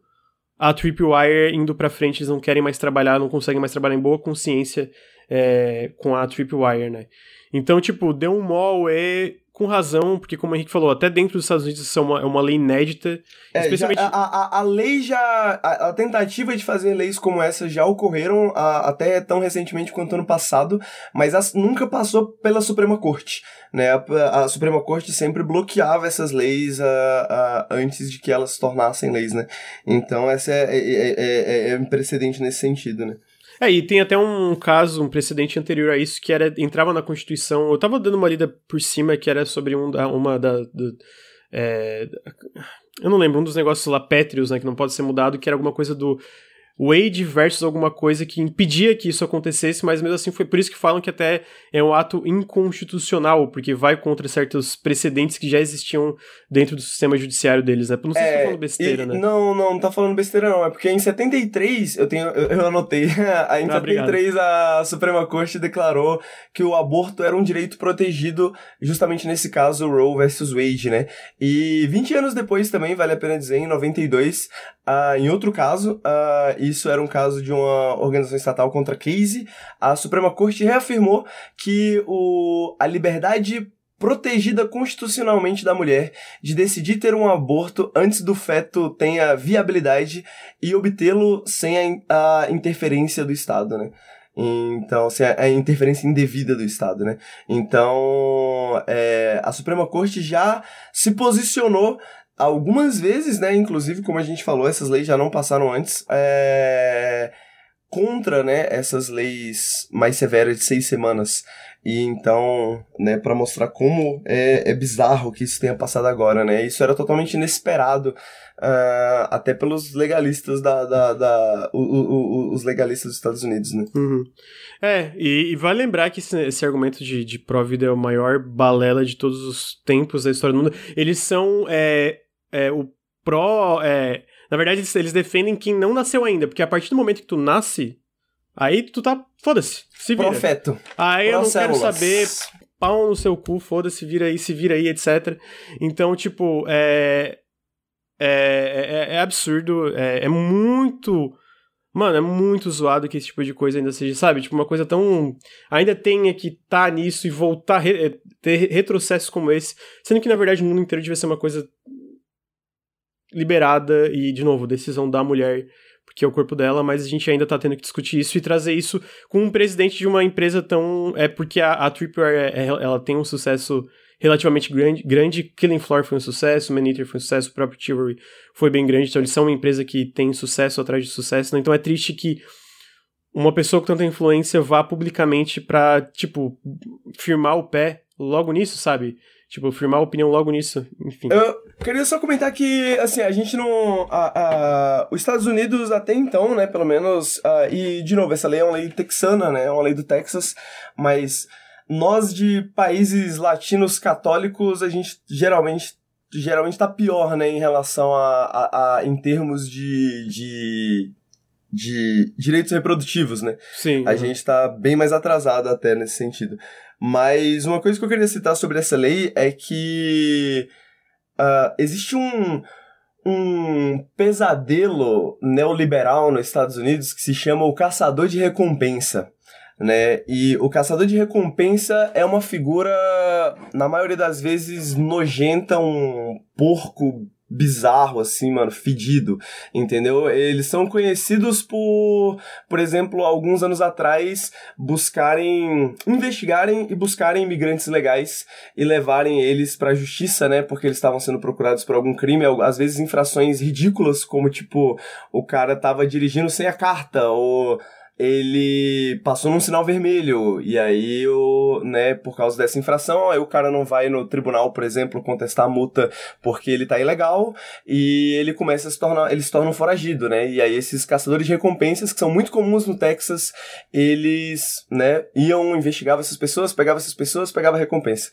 a Tripwire indo para frente. Eles não querem mais trabalhar, não conseguem mais trabalhar em boa consciência é, com a Tripwire, né? Então, tipo, deu um mall e com razão, porque como o Henrique falou, até dentro dos Estados Unidos isso é uma, é uma lei inédita. É, especialmente... já, a, a, a, lei já. A, a, tentativa de fazer leis como essa já ocorreram a, até tão recentemente quanto ano passado, mas as, nunca passou pela Suprema Corte. Né? A, Suprema Corte sempre bloqueava essas leis antes de que elas se tornassem leis, né? Então essa é, é, é, é um precedente nesse sentido, né? É, e tem até um caso, um precedente anterior a isso, que era entrava na Constituição. Eu tava dando uma lida por cima que era sobre um, uma da. É, eu não lembro, um dos negócios lá pétreos, né, que não pode ser mudado, que era alguma coisa do Wade versus alguma coisa que impedia que isso acontecesse, mas mesmo assim foi por isso que falam que até é um ato inconstitucional, porque vai contra certos precedentes que já existiam dentro do sistema judiciário deles, né? Não sei é, se tô falando besteira, e, né? Não, não, não tá falando besteira não, é porque em 73, eu tenho, eu, eu anotei, em ah, 73 obrigado. a Suprema Corte declarou que o aborto era um direito protegido, justamente nesse caso Roe versus Wade, né? E 20 anos depois também, vale a pena dizer, em 92, uh, em outro caso, uh, isso era um caso de uma organização estatal contra Casey. A Suprema Corte reafirmou que o, a liberdade protegida constitucionalmente da mulher de decidir ter um aborto antes do feto tenha viabilidade e obtê-lo sem a, a, interferência do Estado, né? Então, sem a, a interferência indevida do Estado, né? Então, é, a Suprema Corte já se posicionou algumas vezes, né, inclusive, como a gente falou, essas leis já não passaram antes, é, contra, né, essas leis mais severas de seis semanas. E então, né, para mostrar como é, é bizarro que isso tenha passado agora, né, isso era totalmente inesperado, uh, até pelos legalistas da, da, da o, o, o, os legalistas dos Estados Unidos, né. Uhum. É, e, e vale lembrar que esse, esse argumento de, de pró-vida é o maior balela de todos os tempos da história do mundo. Eles são é, é, o pró. É, na verdade, eles, eles, defendem quem não nasceu ainda, porque a partir do momento que tu nasce, aí tu tá. Foda-se. Se vira. Profeto. Aí eu não quero saber. Pau no seu cu, foda-se, vira aí, se vira aí, etc. Então, tipo, é. É, é, é absurdo, é, é muito. Mano, é muito zoado que esse tipo de coisa ainda seja, sabe? Tipo, uma coisa tão. Ainda tenha que estar tá nisso e voltar, re... ter retrocessos como esse, sendo que na verdade o mundo inteiro devia ser uma coisa liberada e, de novo, decisão da mulher, porque é o corpo dela, mas a gente ainda tá tendo que discutir isso e trazer isso com um presidente de uma empresa tão. É porque a, a Tripwire é, é, ela tem um sucesso relativamente grande, grande. Killing Floor foi um sucesso, Maneater foi um sucesso, o próprio Chivalry foi bem grande, então eles são uma empresa que tem sucesso atrás de sucesso, né? então é triste que uma pessoa com tanta influência vá publicamente pra, tipo, firmar o pé logo nisso, sabe? Tipo, firmar opinião logo nisso, enfim. Eu queria só comentar que, assim, a gente não. A, a, os Estados Unidos, até então, né, pelo menos. A, e, de novo, essa lei é uma lei texana, né? É uma lei do Texas, mas nós de países latinos católicos, a gente geralmente geralmente tá pior, né, em relação a, a, a em termos de, de, de direitos reprodutivos, né? Sim. A uhum. gente tá bem mais atrasado até nesse sentido. Mas uma coisa que eu queria citar sobre essa lei é que uh, existe um, um pesadelo neoliberal nos Estados Unidos que se chama o caçador de recompensa. Né? E o caçador de recompensa é uma figura, na maioria das vezes, nojenta, um porco bizarro, assim, mano, fedido, entendeu? Eles são conhecidos por, por exemplo, alguns anos atrás, buscarem, investigarem e buscarem imigrantes legais e levarem eles pra justiça, né? Porque eles estavam sendo procurados por algum crime, às vezes infrações ridículas, como, tipo, o cara tava dirigindo sem a carta, ou ele passou num sinal vermelho e aí o, né, por causa dessa infração, aí o cara não vai no tribunal, por exemplo, contestar a multa porque ele tá ilegal e ele começa a se tornar, ele se torna um foragido, né? E aí esses caçadores de recompensas que são muito comuns no Texas, eles, né, iam investigar essas pessoas, pegavam essas pessoas, pegavam recompensa.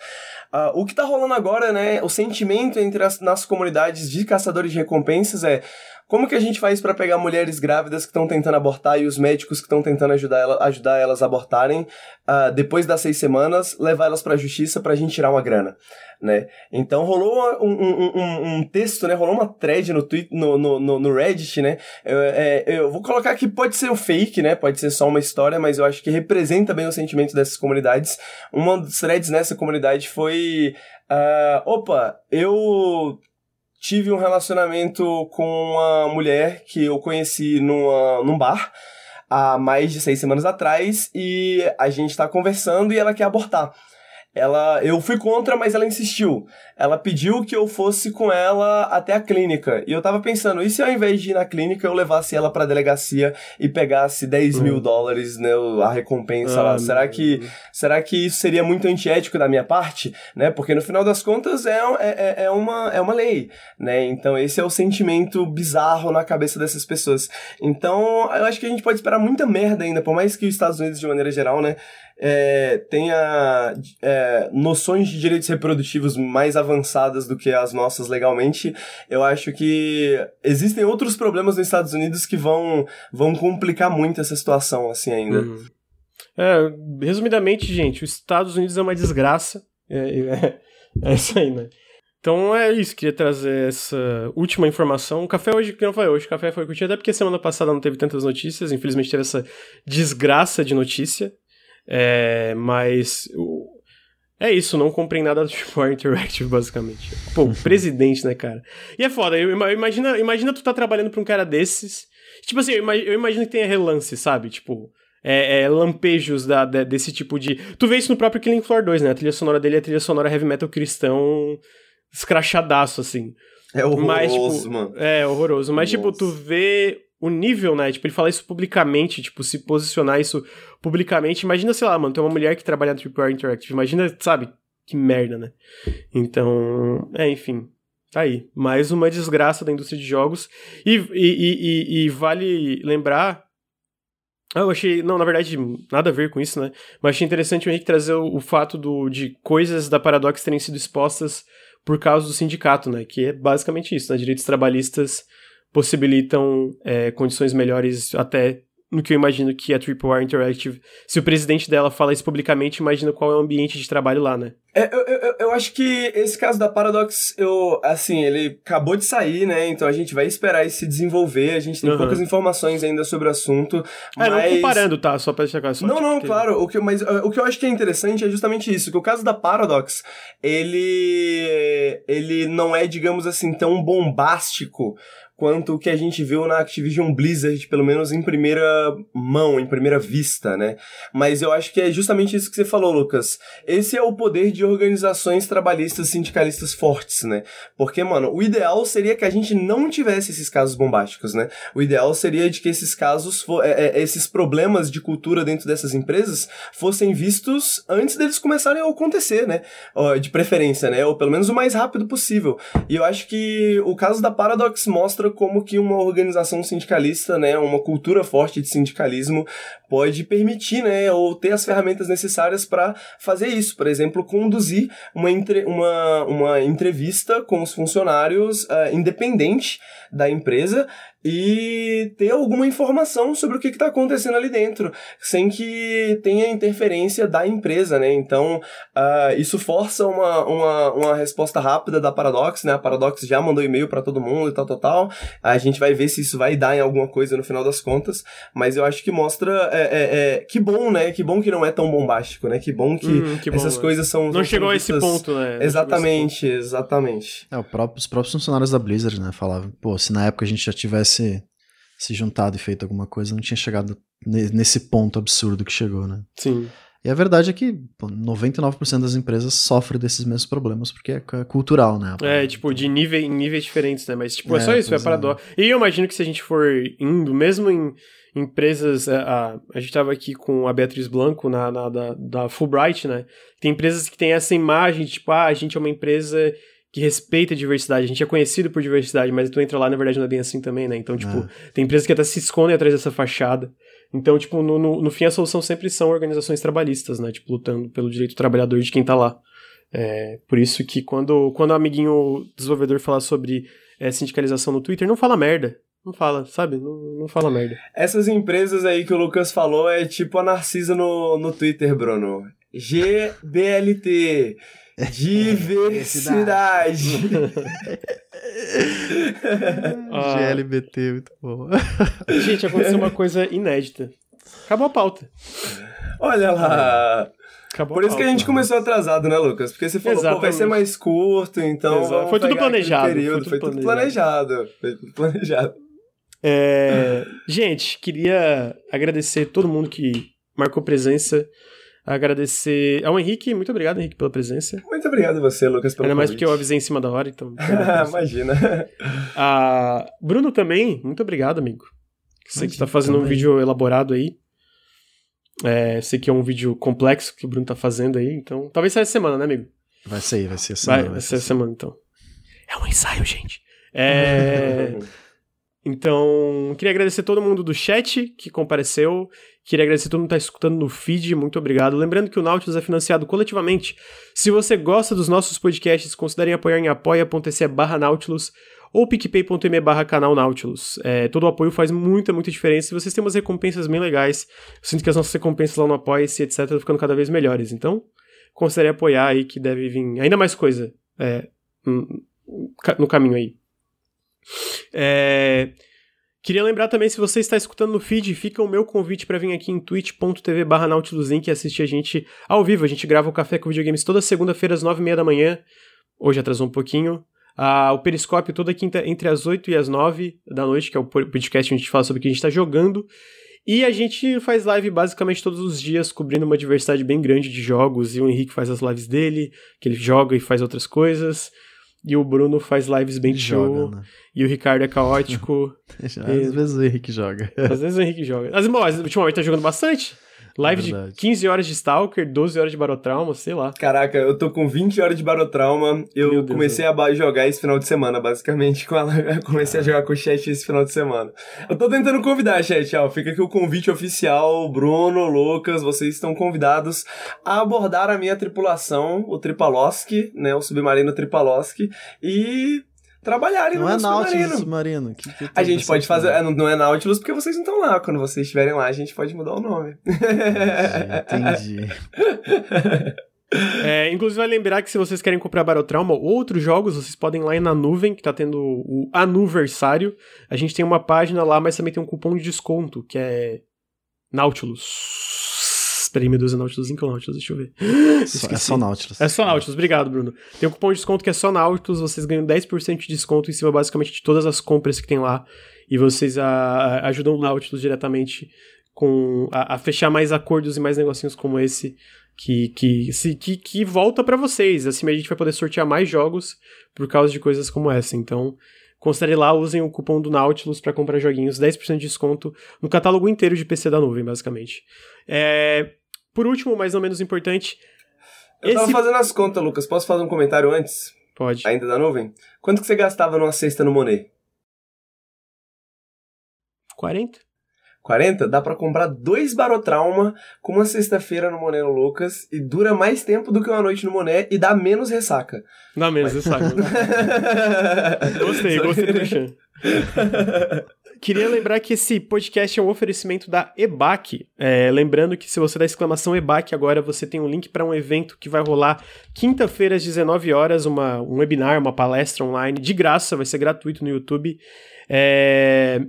Uh, o que tá rolando agora, né, o sentimento entre as nas comunidades de caçadores de recompensas é como que a gente faz para pegar mulheres grávidas que estão tentando abortar e os médicos que estão tentando ajudar, ela, ajudar elas a abortarem, uh, depois das seis semanas, levar elas para a justiça para a gente tirar uma grana, né? Então rolou um, um, um, um, texto, né? Rolou uma thread no, Twitter, no, no, no Reddit, né? Eu, é, eu vou colocar que pode ser um fake, né? Pode ser só uma história, mas eu acho que representa bem o sentimento dessas comunidades. Uma das threads nessa comunidade foi Uh, opa, eu tive um relacionamento com uma mulher que eu conheci numa, num bar há mais de seis semanas atrás e a gente tá conversando e ela quer abortar. Ela, eu fui contra, mas ela insistiu. Ela pediu que eu fosse com ela até a clínica. E eu tava pensando, e se ao invés de ir na clínica eu levasse ela pra delegacia e pegasse 10 uhum. mil dólares, né, a recompensa ah, lá? Será que, será que isso seria muito antiético da minha parte? Né? Porque no final das contas é, é, é, é, uma, é uma lei, né? Então esse é o sentimento bizarro na cabeça dessas pessoas. Então eu acho que a gente pode esperar muita merda ainda, por mais que os Estados Unidos, de maneira geral, né, é, tenha é, noções de direitos reprodutivos mais avançadas do que as nossas legalmente, eu acho que existem outros problemas nos Estados Unidos que vão, vão complicar muito essa situação, assim, ainda. Uhum. É, resumidamente, gente, os Estados Unidos é uma desgraça. É, é, é isso aí, né? Então é isso, queria trazer essa última informação. O café hoje, que não foi hoje, o café foi curtido, até porque semana passada não teve tantas notícias, infelizmente teve essa desgraça de notícia. É, mas é isso, não comprei nada do Tripwire Interactive, basicamente. Pô, presidente, né, cara? E é foda, eu, imagina, imagina tu tá trabalhando pra um cara desses. Tipo assim, eu imagino que tenha relance, sabe? Tipo, é, é, lampejos da, da, desse tipo de. Tu vê isso no próprio Killing Floor 2, né? A trilha sonora dele é a trilha sonora heavy metal cristão escrachadaço, assim. É horroroso, Mas, tipo, mano. É, horroroso. Mas, Nossa. tipo, tu vê o nível, né? Tipo, ele falar isso publicamente, tipo, se posicionar isso publicamente. Imagina, sei lá, mano, tem uma mulher que trabalha no Triple Interactive. Imagina, sabe? Que merda, né? Então, é, enfim. Tá aí. Mais uma desgraça da indústria de jogos. E, e, e, e vale lembrar. Ah, eu achei. Não, na verdade, nada a ver com isso, né? Mas achei interessante o Henrique trazer o, o fato do, de coisas da Paradox terem sido expostas por causa do sindicato, né? Que é basicamente isso, né? Direitos trabalhistas possibilitam é, condições melhores até no que eu imagino que é a Tripwire Interactive. Se o presidente dela fala isso publicamente, imagina qual é o ambiente de trabalho lá, né? É, eu, eu, eu acho que esse caso da Paradox, eu, assim, ele acabou de sair, né? Então a gente vai esperar ele se desenvolver. A gente tem uhum. poucas informações ainda sobre o assunto. É, mas... não comparando, tá? Só pra chegar só Não, tipo, não, claro. O que, mas uh, o que eu acho que é interessante é justamente isso: que o caso da Paradox, ele. ele não é, digamos assim, tão bombástico quanto o que a gente viu na Activision Blizzard, pelo menos em primeira mão, em primeira vista, né? Mas eu acho que é justamente isso que você falou, Lucas. Esse é o poder de organizações trabalhistas sindicalistas fortes, né? Porque, mano, o ideal seria que a gente não tivesse esses casos bombásticos, né? O ideal seria de que esses casos, é, é, esses problemas de cultura dentro dessas empresas fossem vistos antes deles começarem a acontecer, né? De preferência, né? Ou pelo menos o mais rápido possível. E eu acho que o caso da Paradox mostra como que uma organização sindicalista, né, uma cultura forte de sindicalismo pode permitir, né, ou ter as ferramentas necessárias para fazer isso. Por exemplo, conduzir uma, entre, uma, uma entrevista com os funcionários uh, independente da empresa e ter alguma informação sobre o que está acontecendo ali dentro, sem que tenha interferência da empresa, né? Então, uh, isso força uma, uma, uma resposta rápida da Paradox, né? A Paradox já mandou e-mail para todo mundo e tal, tal, tal. A gente vai ver se isso vai dar em alguma coisa no final das contas, mas eu acho que mostra é, é, é que bom, né? Que bom que não é tão bombástico, né? Que bom que, hum, que essas bom, coisas são. Não chegou a esse ponto, né? Exatamente, ponto. exatamente. É, próprio, os próprios funcionários da Blizzard, né? Falavam, pô, se na época a gente já tivesse se juntado e feito alguma coisa, não tinha chegado nesse ponto absurdo que chegou, né? Sim. E a verdade é que pô, 99% das empresas sofrem desses mesmos problemas, porque é, é cultural, né? É, tipo, de nível, em níveis diferentes, né? Mas, tipo, é, é só isso, é paradoxo. É. E eu imagino que se a gente for indo, mesmo em empresas. A, a, a gente tava aqui com a Beatriz Blanco na, na da, da Fulbright, né? Tem empresas que têm essa imagem, tipo, ah, a gente é uma empresa que respeita a diversidade. A gente é conhecido por diversidade, mas tu entra lá, na verdade, não é bem assim também, né? Então, tipo, é. tem empresas que até se escondem atrás dessa fachada. Então, tipo, no, no, no, fim, a solução sempre são organizações trabalhistas, né? Tipo, lutando pelo direito do trabalhador de quem tá lá. É, por isso que quando, quando o amiguinho desenvolvedor falar sobre é, sindicalização no Twitter, não fala merda. Não fala, sabe? Não, não fala merda. Essas empresas aí que o Lucas falou é tipo a Narcisa no, no Twitter, Bruno. GBLT. Diversidade. ah. GLBT, muito bom. Gente, aconteceu uma coisa inédita. Acabou a pauta. Olha lá. Acabou Por isso que a gente começou atrasado, né, Lucas? Porque você falou, pô, vai ser mais curto, então. Foi tudo planejado. Período. Foi, tudo, foi planejado. tudo planejado. Foi tudo planejado. É... gente, queria agradecer todo mundo que marcou presença. Agradecer ao Henrique, muito obrigado, Henrique, pela presença. Muito obrigado a você, Lucas, pelo Ainda mais porque eu avisei em cima da hora, então. Imagina. Ah, Bruno também, muito obrigado, amigo. Sei que você tá fazendo também. um vídeo elaborado aí. É, sei que é um vídeo complexo que o Bruno tá fazendo aí, então. Talvez saia essa semana, né, amigo? Vai sair, vai ser semana. Vai, vai, vai ser essa semana, então. É um ensaio, gente. É. Então, queria agradecer todo mundo do chat que compareceu. Queria agradecer todo mundo que está escutando no feed. Muito obrigado. Lembrando que o Nautilus é financiado coletivamente. Se você gosta dos nossos podcasts, considerem apoiar em apoia.se barra Nautilus ou picpay.me barra canal Nautilus. É, todo o apoio faz muita, muita diferença e vocês têm umas recompensas bem legais. Eu sinto que as nossas recompensas lá no Apoia-se, etc., estão ficando cada vez melhores. Então, considere apoiar aí que deve vir ainda mais coisa é, no caminho aí. É... Queria lembrar também, se você está escutando no feed, fica o meu convite para vir aqui em twitch.tv barra nautiluslink e assistir a gente ao vivo. A gente grava o Café com Videogames toda segunda-feira às nove e meia da manhã. Hoje atrasou um pouquinho. Ah, o Periscópio toda quinta entre as 8 e as 9 da noite, que é o podcast onde a gente fala sobre o que a gente está jogando. E a gente faz live basicamente todos os dias, cobrindo uma diversidade bem grande de jogos. E o Henrique faz as lives dele, que ele joga e faz outras coisas. E o Bruno faz lives bem show. Joga, né? E o Ricardo é caótico. Às vezes o Henrique joga. Às vezes o Henrique joga. Mas, bom, ultimamente tá jogando bastante. Live é de 15 horas de Stalker, 12 horas de Barotrauma, sei lá. Caraca, eu tô com 20 horas de Barotrauma. Eu comecei a jogar esse final de semana, basicamente. Com ela. Eu comecei a jogar com o chat esse final de semana. Eu tô tentando convidar, chat, ó. Fica aqui o convite oficial. Bruno, Lucas, vocês estão convidados a abordar a minha tripulação, o Tripaloski, né? O submarino Tripaloski. E trabalharem não no é Nautilus submarino. Que, que a gente pode fazer. É, não é Nautilus porque vocês não estão lá. Quando vocês estiverem lá, a gente pode mudar o nome. Entendi. entendi. É, inclusive, vai lembrar que se vocês querem comprar Barotrauma ou outros jogos, vocês podem ir lá na nuvem, que tá tendo o Anuversário. A gente tem uma página lá, mas também tem um cupom de desconto, que é Nautilus. Peraí, meu Deus, é Nautilus ou Nautilus? Deixa eu ver. é só Nautilus. É só Nautilus, obrigado, Bruno. Tem um cupom de desconto que é só Nautilus, vocês ganham 10% de desconto em cima basicamente de todas as compras que tem lá. E vocês a, a, ajudam o Nautilus diretamente com a, a, fechar mais acordos e mais negocinhos como esse que, que, se, que, que volta para vocês. Assim a gente vai poder sortear mais jogos por causa de coisas como essa. Então, considere lá, usem o cupom do Nautilus para comprar joguinhos, 10% de desconto no catálogo inteiro de PC da nuvem, basicamente. É, por último, mas não menos importante. Eu esse... tava fazendo as contas, Lucas. Posso fazer um comentário antes? Pode. Ainda da nuvem? Quanto que você gastava numa cesta no Monet? 40. 40? Dá para comprar dois Barotrauma com uma sexta-feira no Monet no Lucas e dura mais tempo do que uma noite no Monet e dá menos ressaca. Dá menos ressaca. gostei, gostei do Chan. Queria lembrar que esse podcast é um oferecimento da EBAC. É, lembrando que se você dá exclamação EBAC agora, você tem um link para um evento que vai rolar quinta-feira às 19 horas, uma, um webinar, uma palestra online, de graça, vai ser gratuito no YouTube. É,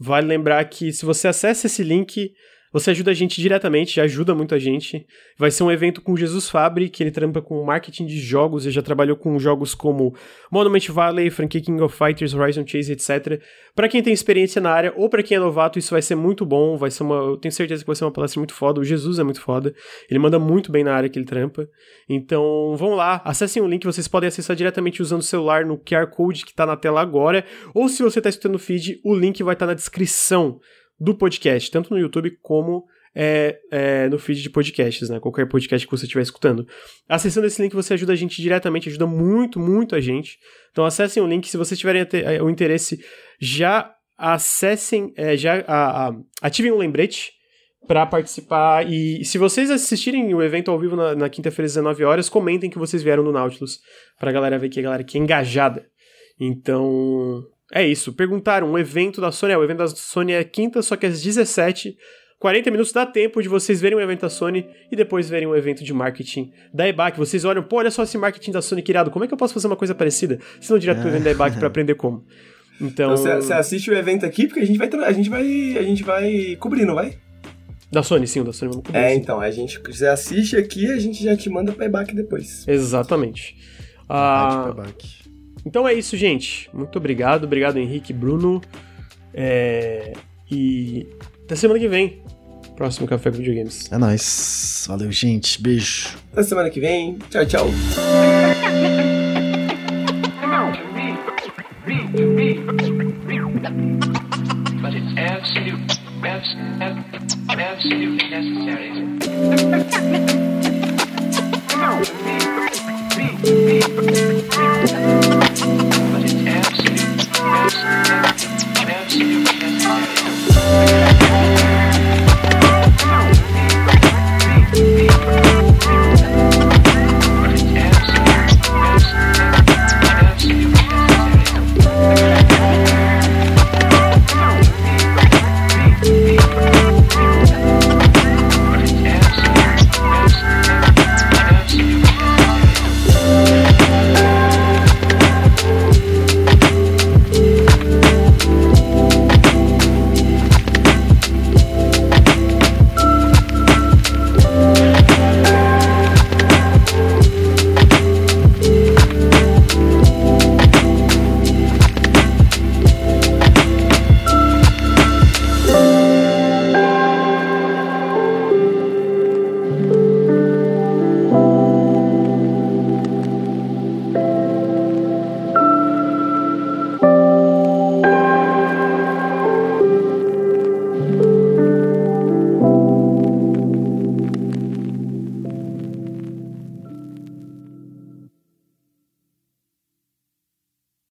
vale lembrar que se você acessa esse link, você ajuda a gente diretamente, ajuda muito a gente. Vai ser um evento com Jesus Fabri, que ele trampa com marketing de jogos, ele já trabalhou com jogos como Monument Valley, Frankie King of Fighters, Horizon Chase, etc. Para quem tem experiência na área ou para quem é novato, isso vai ser muito bom, vai ser uma, eu tenho certeza que vai ser uma palestra muito foda. O Jesus é muito foda. Ele manda muito bem na área que ele trampa. Então, vão lá, acessem o link, vocês podem acessar diretamente usando o celular no QR Code que tá na tela agora, ou se você tá escutando o feed, o link vai estar tá na descrição do podcast, tanto no YouTube como é, é, no feed de podcasts, né? Qualquer podcast que você estiver escutando. Acessando esse link, você ajuda a gente diretamente, ajuda muito, muito a gente. Então acessem o link, se vocês tiverem é, o interesse, já acessem, é, já a, a, ativem um lembrete para participar. E se vocês assistirem o evento ao vivo na, na quinta-feira às 19 horas, comentem que vocês vieram no Nautilus, pra galera ver que a galera que é engajada. Então, É isso. Perguntaram, um evento da Sony, é, o evento da Sony é quinta, só que às 17 40 minutos dá tempo de vocês verem o evento da Sony e depois verem o evento de marketing da EBAC. Vocês olham, pô, olha só esse marketing da Sony criado, como é que eu posso fazer uma coisa parecida? Se não direto pro evento da EBAC pra aprender como. Então. Você então, assiste o evento aqui, porque a gente vai. A gente vai. A gente vai cobrir, não vai? Da Sony, sim, o da Sony vamos cobrir. É, sim. então, a gente. Você assiste aqui a gente já te manda pra EBAC depois. Exatamente. Ah, então é isso, gente. Muito obrigado. Obrigado, Henrique, Bruno. É... E até semana que vem. Próximo Café com Videogames. É nóis. Valeu, gente. Beijo. Até semana que vem. Tchau, tchau.